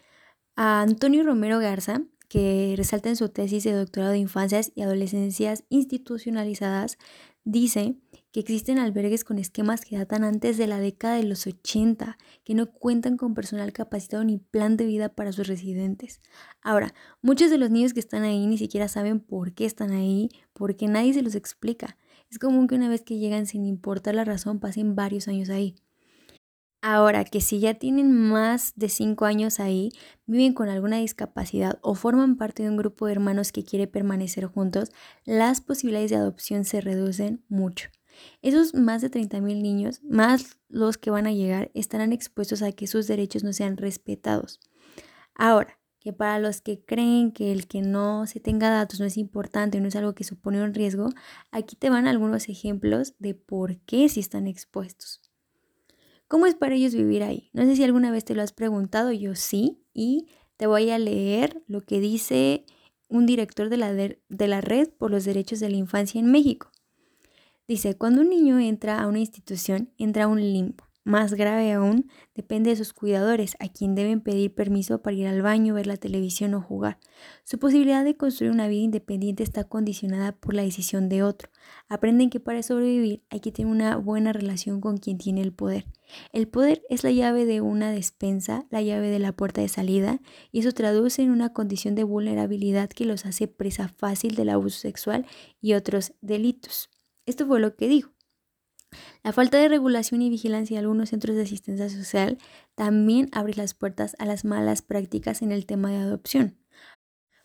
a Antonio Romero Garza, que resalta en su tesis de doctorado de infancias y adolescencias institucionalizadas, dice existen albergues con esquemas que datan antes de la década de los 80, que no cuentan con personal capacitado ni plan de vida para sus residentes. Ahora, muchos de los niños que están ahí ni siquiera saben por qué están ahí, porque nadie se los explica. Es común que una vez que llegan sin importar la razón pasen varios años ahí. Ahora que si ya tienen más de 5 años ahí, viven con alguna discapacidad o forman parte de un grupo de hermanos que quiere permanecer juntos, las posibilidades de adopción se reducen mucho. Esos más de 30.000 niños, más los que van a llegar, estarán expuestos a que sus derechos no sean respetados. Ahora, que para los que creen que el que no se tenga datos no es importante, no es algo que supone un riesgo, aquí te van algunos ejemplos de por qué si están expuestos. ¿Cómo es para ellos vivir ahí? No sé si alguna vez te lo has preguntado, yo sí, y te voy a leer lo que dice un director de la, de la Red por los Derechos de la Infancia en México. Dice, cuando un niño entra a una institución, entra a un limbo. Más grave aún, depende de sus cuidadores, a quien deben pedir permiso para ir al baño, ver la televisión o jugar. Su posibilidad de construir una vida independiente está condicionada por la decisión de otro. Aprenden que para sobrevivir hay que tener una buena relación con quien tiene el poder. El poder es la llave de una despensa, la llave de la puerta de salida, y eso traduce en una condición de vulnerabilidad que los hace presa fácil del abuso sexual y otros delitos. Esto fue lo que dijo. La falta de regulación y vigilancia de algunos centros de asistencia social también abre las puertas a las malas prácticas en el tema de adopción.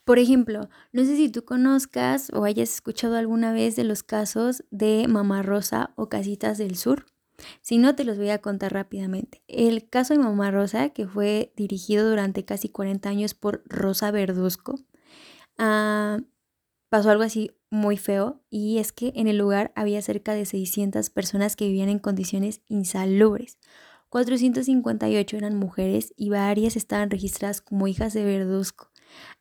Por ejemplo, no sé si tú conozcas o hayas escuchado alguna vez de los casos de Mamá Rosa o Casitas del Sur. Si no, te los voy a contar rápidamente. El caso de Mamá Rosa, que fue dirigido durante casi 40 años por Rosa Verduzco, ah, pasó algo así muy feo y es que en el lugar había cerca de 600 personas que vivían en condiciones insalubres. 458 eran mujeres y varias estaban registradas como hijas de Verduzco.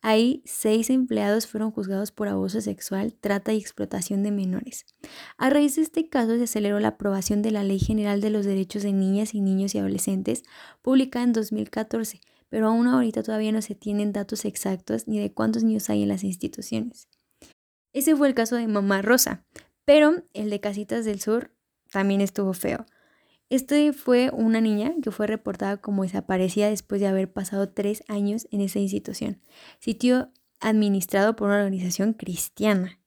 Ahí, seis empleados fueron juzgados por abuso sexual, trata y explotación de menores. A raíz de este caso se aceleró la aprobación de la Ley General de los Derechos de Niñas y Niños y Adolescentes, publicada en 2014, pero aún ahorita todavía no se tienen datos exactos ni de cuántos niños hay en las instituciones. Ese fue el caso de Mamá Rosa, pero el de Casitas del Sur también estuvo feo. Este fue una niña que fue reportada como desaparecida después de haber pasado tres años en esa institución, sitio administrado por una organización cristiana.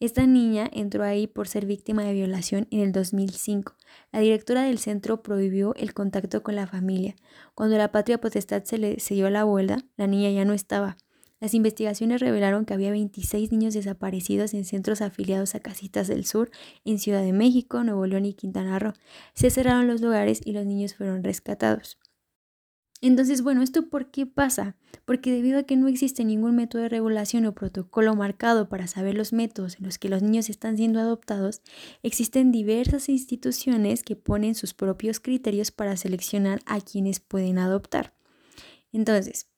Esta niña entró ahí por ser víctima de violación en el 2005. La directora del centro prohibió el contacto con la familia. Cuando la patria potestad se le selló la vuelta, la niña ya no estaba. Las investigaciones revelaron que había 26 niños desaparecidos en centros afiliados a Casitas del Sur, en Ciudad de México, Nuevo León y Quintana Roo. Se cerraron los lugares y los niños fueron rescatados. Entonces, bueno, ¿esto por qué pasa? Porque debido a que no existe ningún método de regulación o protocolo marcado para saber los métodos en los que los niños están siendo adoptados, existen diversas instituciones que ponen sus propios criterios para seleccionar a quienes pueden adoptar. Entonces,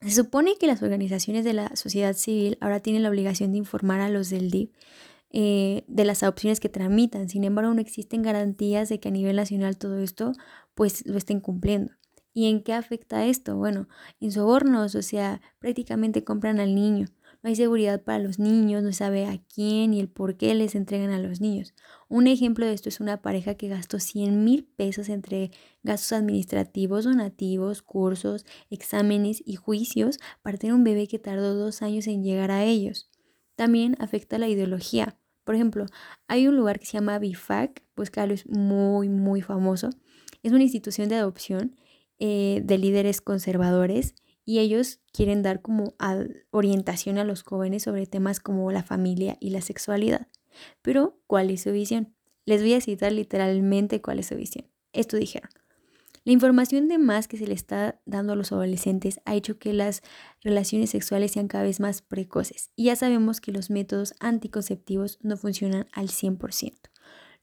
se supone que las organizaciones de la sociedad civil ahora tienen la obligación de informar a los del DIF eh, de las adopciones que tramitan. Sin embargo, no existen garantías de que a nivel nacional todo esto pues lo estén cumpliendo. ¿Y en qué afecta esto? Bueno, en sobornos, o sea, prácticamente compran al niño no hay seguridad para los niños, no sabe a quién y el por qué les entregan a los niños. Un ejemplo de esto es una pareja que gastó 100 mil pesos entre gastos administrativos, donativos, cursos, exámenes y juicios para tener un bebé que tardó dos años en llegar a ellos. También afecta la ideología. Por ejemplo, hay un lugar que se llama BIFAC, pues claro, es muy, muy famoso. Es una institución de adopción eh, de líderes conservadores y ellos quieren dar como orientación a los jóvenes sobre temas como la familia y la sexualidad. Pero, ¿cuál es su visión? Les voy a citar literalmente cuál es su visión. Esto dijeron. La información de más que se le está dando a los adolescentes ha hecho que las relaciones sexuales sean cada vez más precoces y ya sabemos que los métodos anticonceptivos no funcionan al 100%.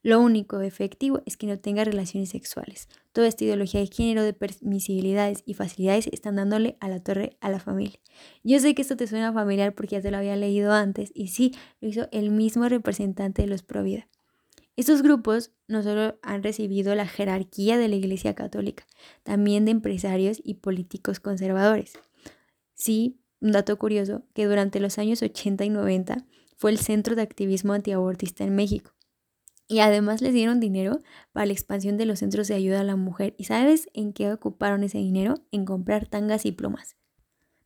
Lo único efectivo es que no tenga relaciones sexuales. Toda esta ideología de género, de permisibilidades y facilidades están dándole a la torre a la familia. Yo sé que esto te suena familiar porque ya te lo había leído antes y sí, lo hizo el mismo representante de los Provida. Estos grupos no solo han recibido la jerarquía de la Iglesia Católica, también de empresarios y políticos conservadores. Sí, un dato curioso, que durante los años 80 y 90 fue el centro de activismo antiabortista en México. Y además les dieron dinero para la expansión de los centros de ayuda a la mujer. ¿Y sabes en qué ocuparon ese dinero? En comprar tangas y plumas.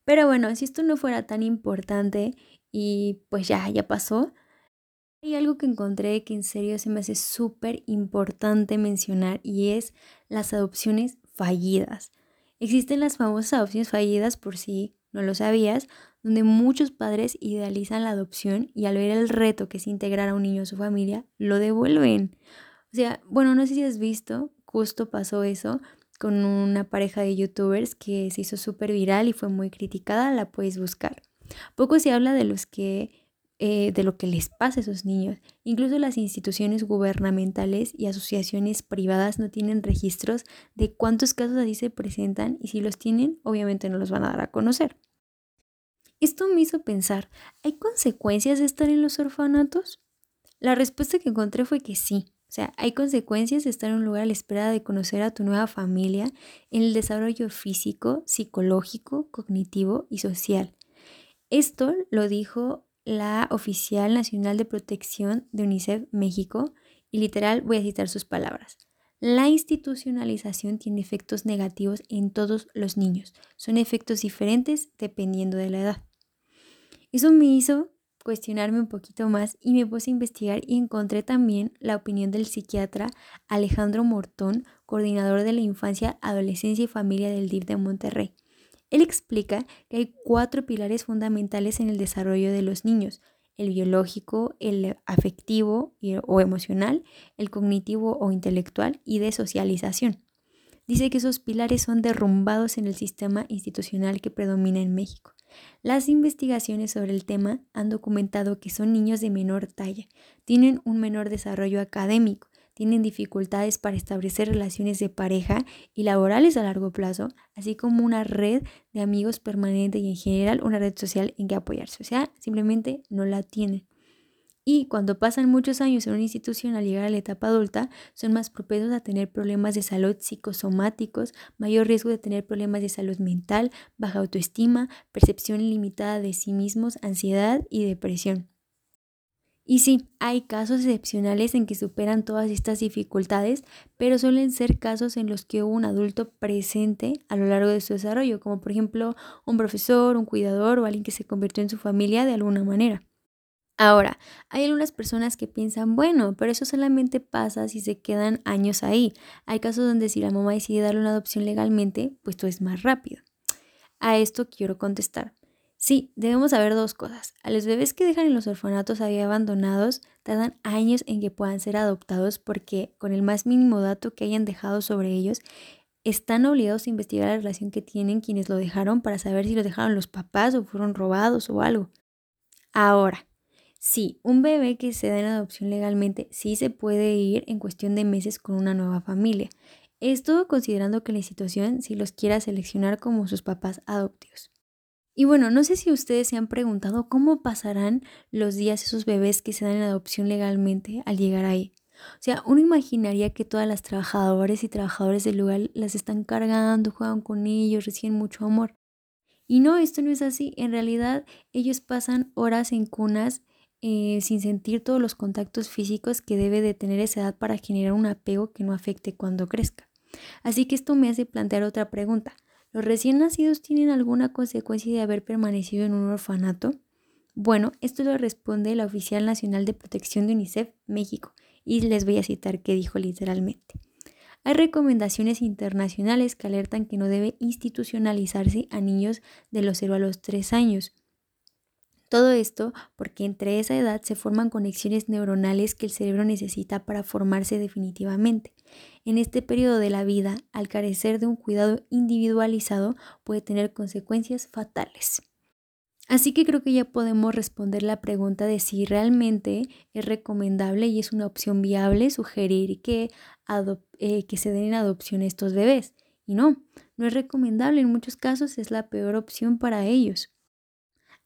Pero bueno, si esto no fuera tan importante y pues ya, ya pasó, hay algo que encontré que en serio se me hace súper importante mencionar y es las adopciones fallidas. Existen las famosas adopciones fallidas, por si no lo sabías, donde muchos padres idealizan la adopción y al ver el reto que es integrar a un niño a su familia, lo devuelven. O sea, bueno, no sé si has visto, justo pasó eso con una pareja de youtubers que se hizo súper viral y fue muy criticada, la puedes buscar. Poco se habla de los que eh, de lo que les pasa a esos niños. Incluso las instituciones gubernamentales y asociaciones privadas no tienen registros de cuántos casos así se presentan y si los tienen, obviamente no los van a dar a conocer. Esto me hizo pensar, ¿hay consecuencias de estar en los orfanatos? La respuesta que encontré fue que sí. O sea, hay consecuencias de estar en un lugar a la espera de conocer a tu nueva familia en el desarrollo físico, psicológico, cognitivo y social. Esto lo dijo la oficial nacional de protección de UNICEF México y literal voy a citar sus palabras. La institucionalización tiene efectos negativos en todos los niños. Son efectos diferentes dependiendo de la edad. Eso me hizo cuestionarme un poquito más y me puse a investigar y encontré también la opinión del psiquiatra Alejandro Mortón, coordinador de la infancia, adolescencia y familia del DIF de Monterrey. Él explica que hay cuatro pilares fundamentales en el desarrollo de los niños, el biológico, el afectivo o emocional, el cognitivo o intelectual y de socialización. Dice que esos pilares son derrumbados en el sistema institucional que predomina en México. Las investigaciones sobre el tema han documentado que son niños de menor talla, tienen un menor desarrollo académico, tienen dificultades para establecer relaciones de pareja y laborales a largo plazo, así como una red de amigos permanente y en general una red social en que apoyarse. O sea, simplemente no la tienen. Y cuando pasan muchos años en una institución al llegar a la etapa adulta, son más propensos a tener problemas de salud psicosomáticos, mayor riesgo de tener problemas de salud mental, baja autoestima, percepción limitada de sí mismos, ansiedad y depresión. Y sí, hay casos excepcionales en que superan todas estas dificultades, pero suelen ser casos en los que hubo un adulto presente a lo largo de su desarrollo, como por ejemplo un profesor, un cuidador o alguien que se convirtió en su familia de alguna manera. Ahora, hay algunas personas que piensan, bueno, pero eso solamente pasa si se quedan años ahí. Hay casos donde si la mamá decide darle una adopción legalmente, pues todo es más rápido. A esto quiero contestar. Sí, debemos saber dos cosas. A los bebés que dejan en los orfanatos ahí abandonados tardan años en que puedan ser adoptados porque con el más mínimo dato que hayan dejado sobre ellos, están obligados a investigar la relación que tienen quienes lo dejaron para saber si lo dejaron los papás o fueron robados o algo. Ahora, Sí, un bebé que se da en adopción legalmente sí se puede ir en cuestión de meses con una nueva familia. Esto considerando que la institución sí los quiera seleccionar como sus papás adoptivos. Y bueno, no sé si ustedes se han preguntado cómo pasarán los días esos bebés que se dan en adopción legalmente al llegar ahí. O sea, uno imaginaría que todas las trabajadoras y trabajadores del lugar las están cargando, juegan con ellos, reciben mucho amor. Y no, esto no es así. En realidad, ellos pasan horas en cunas eh, sin sentir todos los contactos físicos que debe de tener esa edad para generar un apego que no afecte cuando crezca. Así que esto me hace plantear otra pregunta. ¿Los recién nacidos tienen alguna consecuencia de haber permanecido en un orfanato? Bueno, esto lo responde la Oficial Nacional de Protección de UNICEF México y les voy a citar qué dijo literalmente. Hay recomendaciones internacionales que alertan que no debe institucionalizarse a niños de los 0 a los 3 años todo esto porque entre esa edad se forman conexiones neuronales que el cerebro necesita para formarse definitivamente. En este periodo de la vida, al carecer de un cuidado individualizado, puede tener consecuencias fatales. Así que creo que ya podemos responder la pregunta de si realmente es recomendable y es una opción viable sugerir que, eh, que se den en adopción estos bebés. Y no, no es recomendable, en muchos casos es la peor opción para ellos.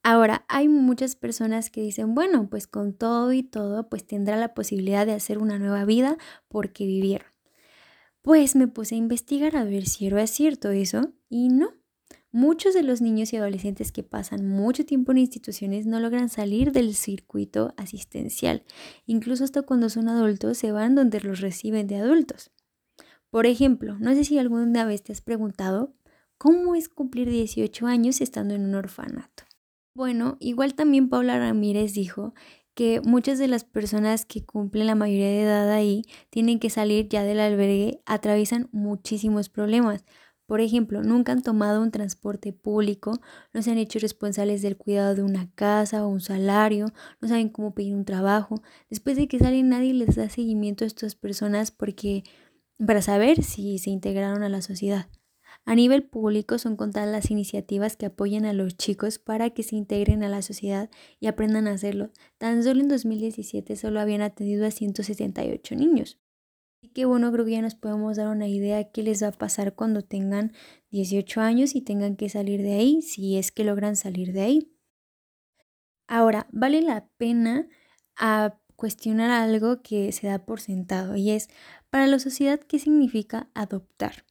Ahora, hay muchas personas que dicen, bueno, pues con todo y todo, pues tendrá la posibilidad de hacer una nueva vida porque vivieron. Pues me puse a investigar a ver si era cierto eso y no. Muchos de los niños y adolescentes que pasan mucho tiempo en instituciones no logran salir del circuito asistencial. Incluso hasta cuando son adultos se van donde los reciben de adultos. Por ejemplo, no sé si alguna vez te has preguntado cómo es cumplir 18 años estando en un orfanato. Bueno, igual también Paula Ramírez dijo que muchas de las personas que cumplen la mayoría de edad ahí tienen que salir ya del albergue, atraviesan muchísimos problemas. Por ejemplo, nunca han tomado un transporte público, no se han hecho responsables del cuidado de una casa o un salario, no saben cómo pedir un trabajo. Después de que salen nadie les da seguimiento a estas personas porque para saber si se integraron a la sociedad. A nivel público son contadas las iniciativas que apoyan a los chicos para que se integren a la sociedad y aprendan a hacerlo. Tan solo en 2017 solo habían atendido a 178 niños. Así que bueno, creo que ya nos podemos dar una idea de qué les va a pasar cuando tengan 18 años y tengan que salir de ahí, si es que logran salir de ahí. Ahora, vale la pena a cuestionar algo que se da por sentado y es, para la sociedad, ¿qué significa adoptar?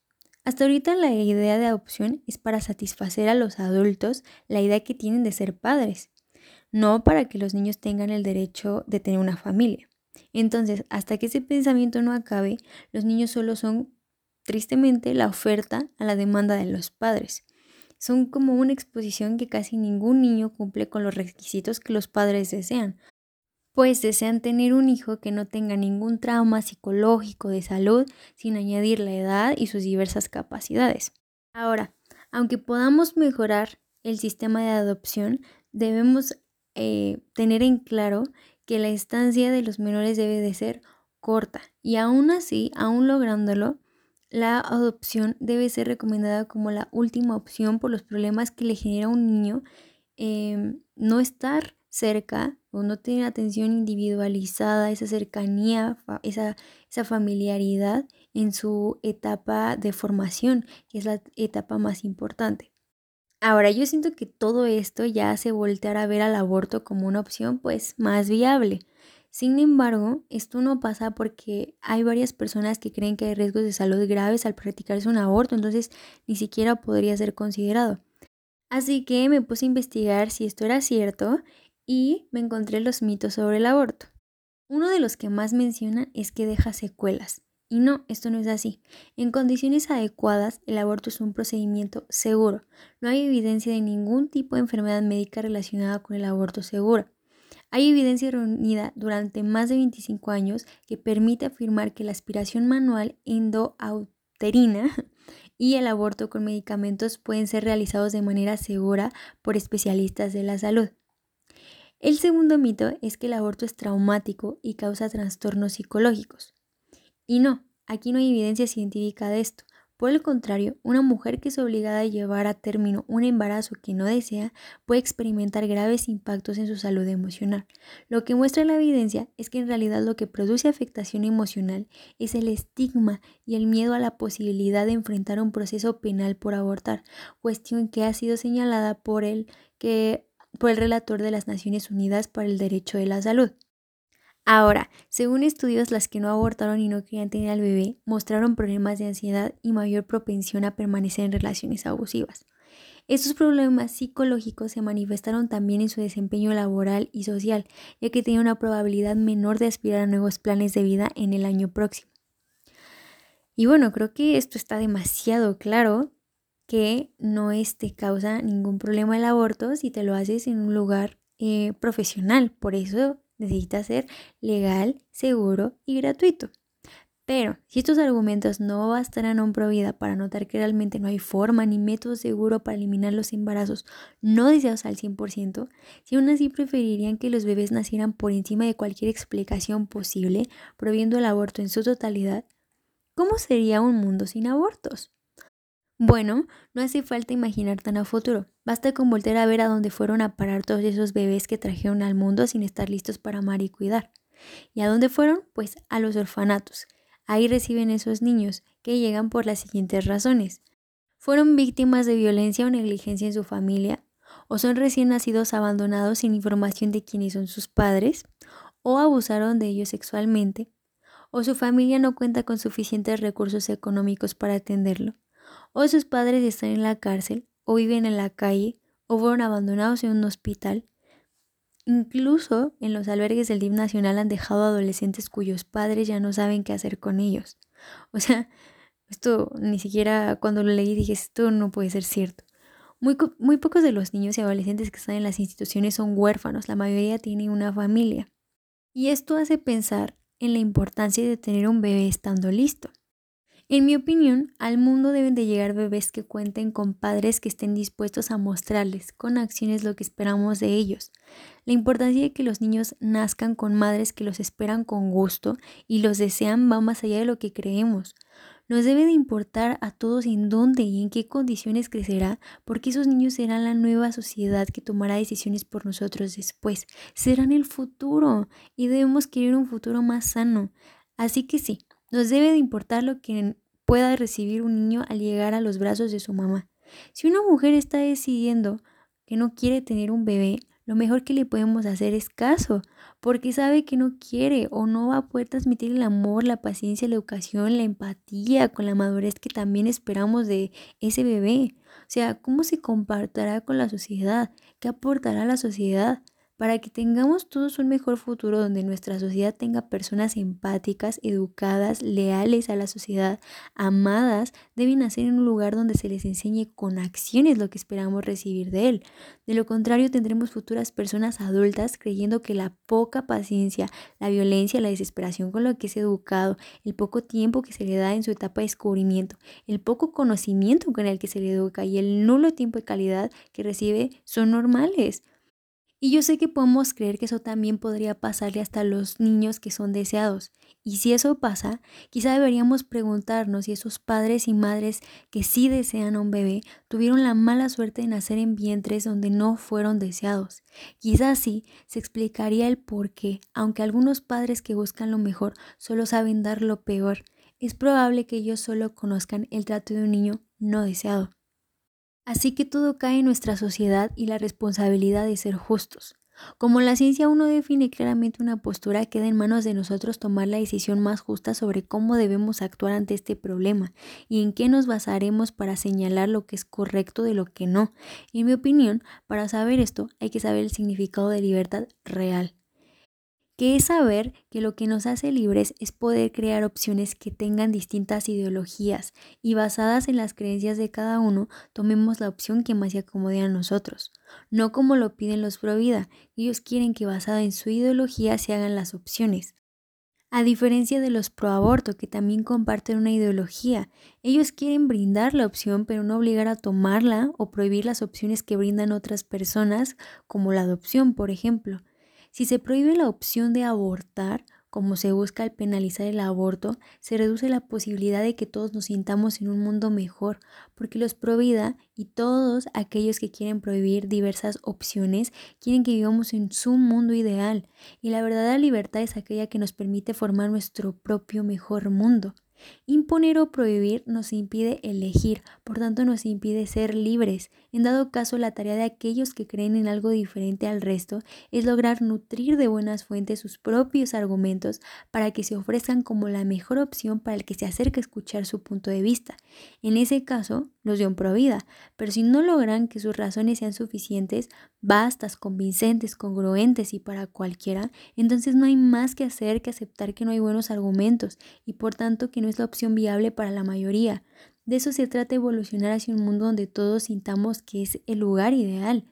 Hasta ahorita la idea de adopción es para satisfacer a los adultos la idea que tienen de ser padres, no para que los niños tengan el derecho de tener una familia. Entonces, hasta que ese pensamiento no acabe, los niños solo son, tristemente, la oferta a la demanda de los padres. Son como una exposición que casi ningún niño cumple con los requisitos que los padres desean, pues desean tener un hijo que no tenga ningún trauma psicológico de salud sin añadir la edad y sus diversas capacidades. Ahora, aunque podamos mejorar el sistema de adopción, debemos eh, tener en claro que la estancia de los menores debe de ser corta y aún así, aún lográndolo, la adopción debe ser recomendada como la última opción por los problemas que le genera a un niño em, no estar cerca no tener atención individualizada, esa cercanía, esa, esa familiaridad en su etapa de formación, que es la etapa más importante. Ahora, yo siento que todo esto ya hace voltear a ver al aborto como una opción pues más viable. Sin embargo, esto no pasa porque hay varias personas que creen que hay riesgos de salud graves al practicarse un aborto, entonces ni siquiera podría ser considerado. Así que me puse a investigar si esto era cierto y me encontré los mitos sobre el aborto. Uno de los que más mencionan es que deja secuelas. Y no, esto no es así. En condiciones adecuadas, el aborto es un procedimiento seguro. No hay evidencia de ningún tipo de enfermedad médica relacionada con el aborto seguro. Hay evidencia reunida durante más de 25 años que permite afirmar que la aspiración manual endouterina y el aborto con medicamentos pueden ser realizados de manera segura por especialistas de la salud. El segundo mito es que el aborto es traumático y causa trastornos psicológicos. Y no, aquí no hay evidencia científica de esto. Por el contrario, una mujer que es obligada a llevar a término un embarazo que no desea puede experimentar graves impactos en su salud emocional. Lo que muestra la evidencia es que en realidad lo que produce afectación emocional es el estigma y el miedo a la posibilidad de enfrentar un proceso penal por abortar, cuestión que ha sido señalada por el que por el relator de las Naciones Unidas para el Derecho de la Salud. Ahora, según estudios, las que no abortaron y no querían tener al bebé mostraron problemas de ansiedad y mayor propensión a permanecer en relaciones abusivas. Estos problemas psicológicos se manifestaron también en su desempeño laboral y social, ya que tenía una probabilidad menor de aspirar a nuevos planes de vida en el año próximo. Y bueno, creo que esto está demasiado claro que no te causa ningún problema el aborto si te lo haces en un lugar eh, profesional. Por eso necesita ser legal, seguro y gratuito. Pero si estos argumentos no bastarán a un provida para notar que realmente no hay forma ni método seguro para eliminar los embarazos no deseados al 100%, si aún así preferirían que los bebés nacieran por encima de cualquier explicación posible, prohibiendo el aborto en su totalidad, ¿cómo sería un mundo sin abortos? Bueno, no hace falta imaginar tan a futuro. Basta con volver a ver a dónde fueron a parar todos esos bebés que trajeron al mundo sin estar listos para amar y cuidar. ¿Y a dónde fueron? Pues a los orfanatos. Ahí reciben esos niños, que llegan por las siguientes razones. Fueron víctimas de violencia o negligencia en su familia, o son recién nacidos abandonados sin información de quiénes son sus padres, o abusaron de ellos sexualmente, o su familia no cuenta con suficientes recursos económicos para atenderlo o sus padres están en la cárcel, o viven en la calle, o fueron abandonados en un hospital. Incluso en los albergues del DIF Nacional han dejado adolescentes cuyos padres ya no saben qué hacer con ellos. O sea, esto ni siquiera cuando lo leí dije, esto no puede ser cierto. Muy, muy pocos de los niños y adolescentes que están en las instituciones son huérfanos, la mayoría tiene una familia. Y esto hace pensar en la importancia de tener un bebé estando listo. En mi opinión, al mundo deben de llegar bebés que cuenten con padres que estén dispuestos a mostrarles con acciones lo que esperamos de ellos. La importancia de que los niños nazcan con madres que los esperan con gusto y los desean va más allá de lo que creemos. Nos debe de importar a todos en dónde y en qué condiciones crecerá, porque esos niños serán la nueva sociedad que tomará decisiones por nosotros después. Serán el futuro y debemos querer un futuro más sano. Así que sí, nos debe de importar lo que pueda recibir un niño al llegar a los brazos de su mamá. Si una mujer está decidiendo que no quiere tener un bebé, lo mejor que le podemos hacer es caso, porque sabe que no quiere o no va a poder transmitir el amor, la paciencia, la educación, la empatía con la madurez que también esperamos de ese bebé. O sea, ¿cómo se compartirá con la sociedad? ¿Qué aportará a la sociedad? Para que tengamos todos un mejor futuro donde nuestra sociedad tenga personas empáticas, educadas, leales a la sociedad, amadas, deben nacer en un lugar donde se les enseñe con acciones lo que esperamos recibir de él. De lo contrario, tendremos futuras personas adultas creyendo que la poca paciencia, la violencia, la desesperación con lo que es educado, el poco tiempo que se le da en su etapa de descubrimiento, el poco conocimiento con el que se le educa y el nulo tiempo de calidad que recibe son normales. Y yo sé que podemos creer que eso también podría pasarle hasta los niños que son deseados. Y si eso pasa, quizá deberíamos preguntarnos si esos padres y madres que sí desean a un bebé tuvieron la mala suerte de nacer en vientres donde no fueron deseados. Quizá así se explicaría el por qué, aunque algunos padres que buscan lo mejor solo saben dar lo peor, es probable que ellos solo conozcan el trato de un niño no deseado. Así que todo cae en nuestra sociedad y la responsabilidad de ser justos. Como la ciencia uno define claramente una postura, queda en manos de nosotros tomar la decisión más justa sobre cómo debemos actuar ante este problema y en qué nos basaremos para señalar lo que es correcto de lo que no. en mi opinión, para saber esto hay que saber el significado de libertad real que es saber que lo que nos hace libres es poder crear opciones que tengan distintas ideologías y basadas en las creencias de cada uno, tomemos la opción que más se acomode a nosotros, no como lo piden los pro vida, ellos quieren que basada en su ideología se hagan las opciones. A diferencia de los pro aborto que también comparten una ideología, ellos quieren brindar la opción pero no obligar a tomarla o prohibir las opciones que brindan otras personas, como la adopción, por ejemplo. Si se prohíbe la opción de abortar, como se busca al penalizar el aborto, se reduce la posibilidad de que todos nos sintamos en un mundo mejor, porque los provida y todos aquellos que quieren prohibir diversas opciones quieren que vivamos en su mundo ideal, y la verdadera libertad es aquella que nos permite formar nuestro propio mejor mundo. Imponer o prohibir nos impide elegir, por tanto nos impide ser libres. En dado caso, la tarea de aquellos que creen en algo diferente al resto es lograr nutrir de buenas fuentes sus propios argumentos para que se ofrezcan como la mejor opción para el que se acerque a escuchar su punto de vista. En ese caso, los de un provida, pero si no logran que sus razones sean suficientes, bastas, convincentes, congruentes y para cualquiera, entonces no hay más que hacer que aceptar que no hay buenos argumentos y por tanto que no es la opción viable para la mayoría. De eso se trata evolucionar hacia un mundo donde todos sintamos que es el lugar ideal.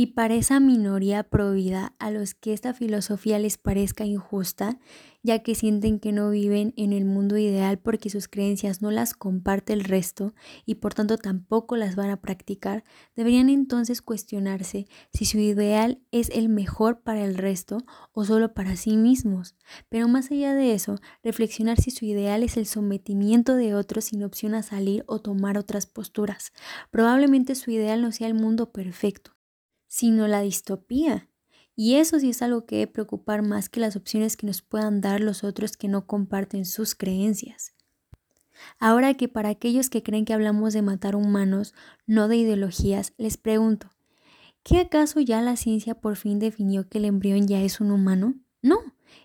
Y para esa minoría provida a los que esta filosofía les parezca injusta, ya que sienten que no viven en el mundo ideal porque sus creencias no las comparte el resto y por tanto tampoco las van a practicar, deberían entonces cuestionarse si su ideal es el mejor para el resto o solo para sí mismos. Pero más allá de eso, reflexionar si su ideal es el sometimiento de otros sin opción a salir o tomar otras posturas. Probablemente su ideal no sea el mundo perfecto, sino la distopía. Y eso sí es algo que debe preocupar más que las opciones que nos puedan dar los otros que no comparten sus creencias. Ahora que para aquellos que creen que hablamos de matar humanos, no de ideologías, les pregunto, ¿qué acaso ya la ciencia por fin definió que el embrión ya es un humano? No,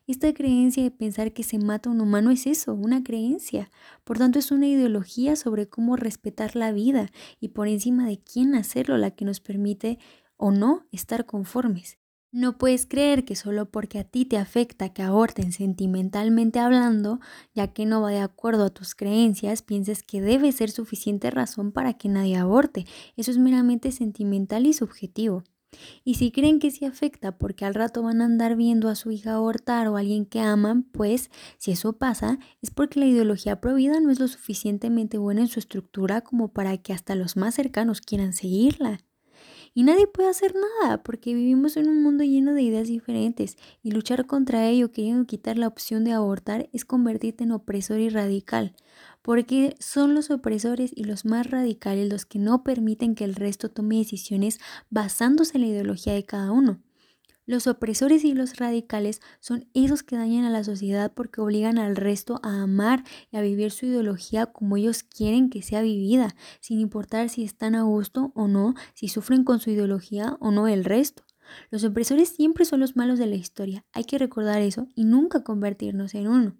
esta creencia de pensar que se mata un humano es eso, una creencia. Por tanto, es una ideología sobre cómo respetar la vida y por encima de quién hacerlo la que nos permite o no estar conformes. No puedes creer que solo porque a ti te afecta que aborten sentimentalmente hablando, ya que no va de acuerdo a tus creencias, pienses que debe ser suficiente razón para que nadie aborte. Eso es meramente sentimental y subjetivo. Y si creen que sí afecta porque al rato van a andar viendo a su hija abortar o a alguien que aman, pues si eso pasa es porque la ideología prohibida no es lo suficientemente buena en su estructura como para que hasta los más cercanos quieran seguirla. Y nadie puede hacer nada porque vivimos en un mundo lleno de ideas diferentes y luchar contra ello queriendo quitar la opción de abortar es convertirte en opresor y radical, porque son los opresores y los más radicales los que no permiten que el resto tome decisiones basándose en la ideología de cada uno. Los opresores y los radicales son esos que dañan a la sociedad porque obligan al resto a amar y a vivir su ideología como ellos quieren que sea vivida, sin importar si están a gusto o no, si sufren con su ideología o no el resto. Los opresores siempre son los malos de la historia, hay que recordar eso y nunca convertirnos en uno.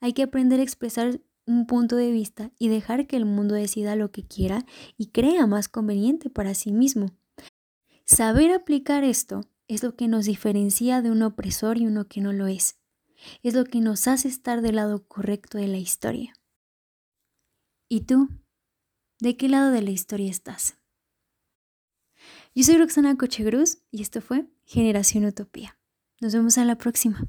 Hay que aprender a expresar un punto de vista y dejar que el mundo decida lo que quiera y crea más conveniente para sí mismo. Saber aplicar esto es lo que nos diferencia de un opresor y uno que no lo es. Es lo que nos hace estar del lado correcto de la historia. ¿Y tú? ¿De qué lado de la historia estás? Yo soy Roxana Cochegruz y esto fue Generación Utopía. Nos vemos a la próxima.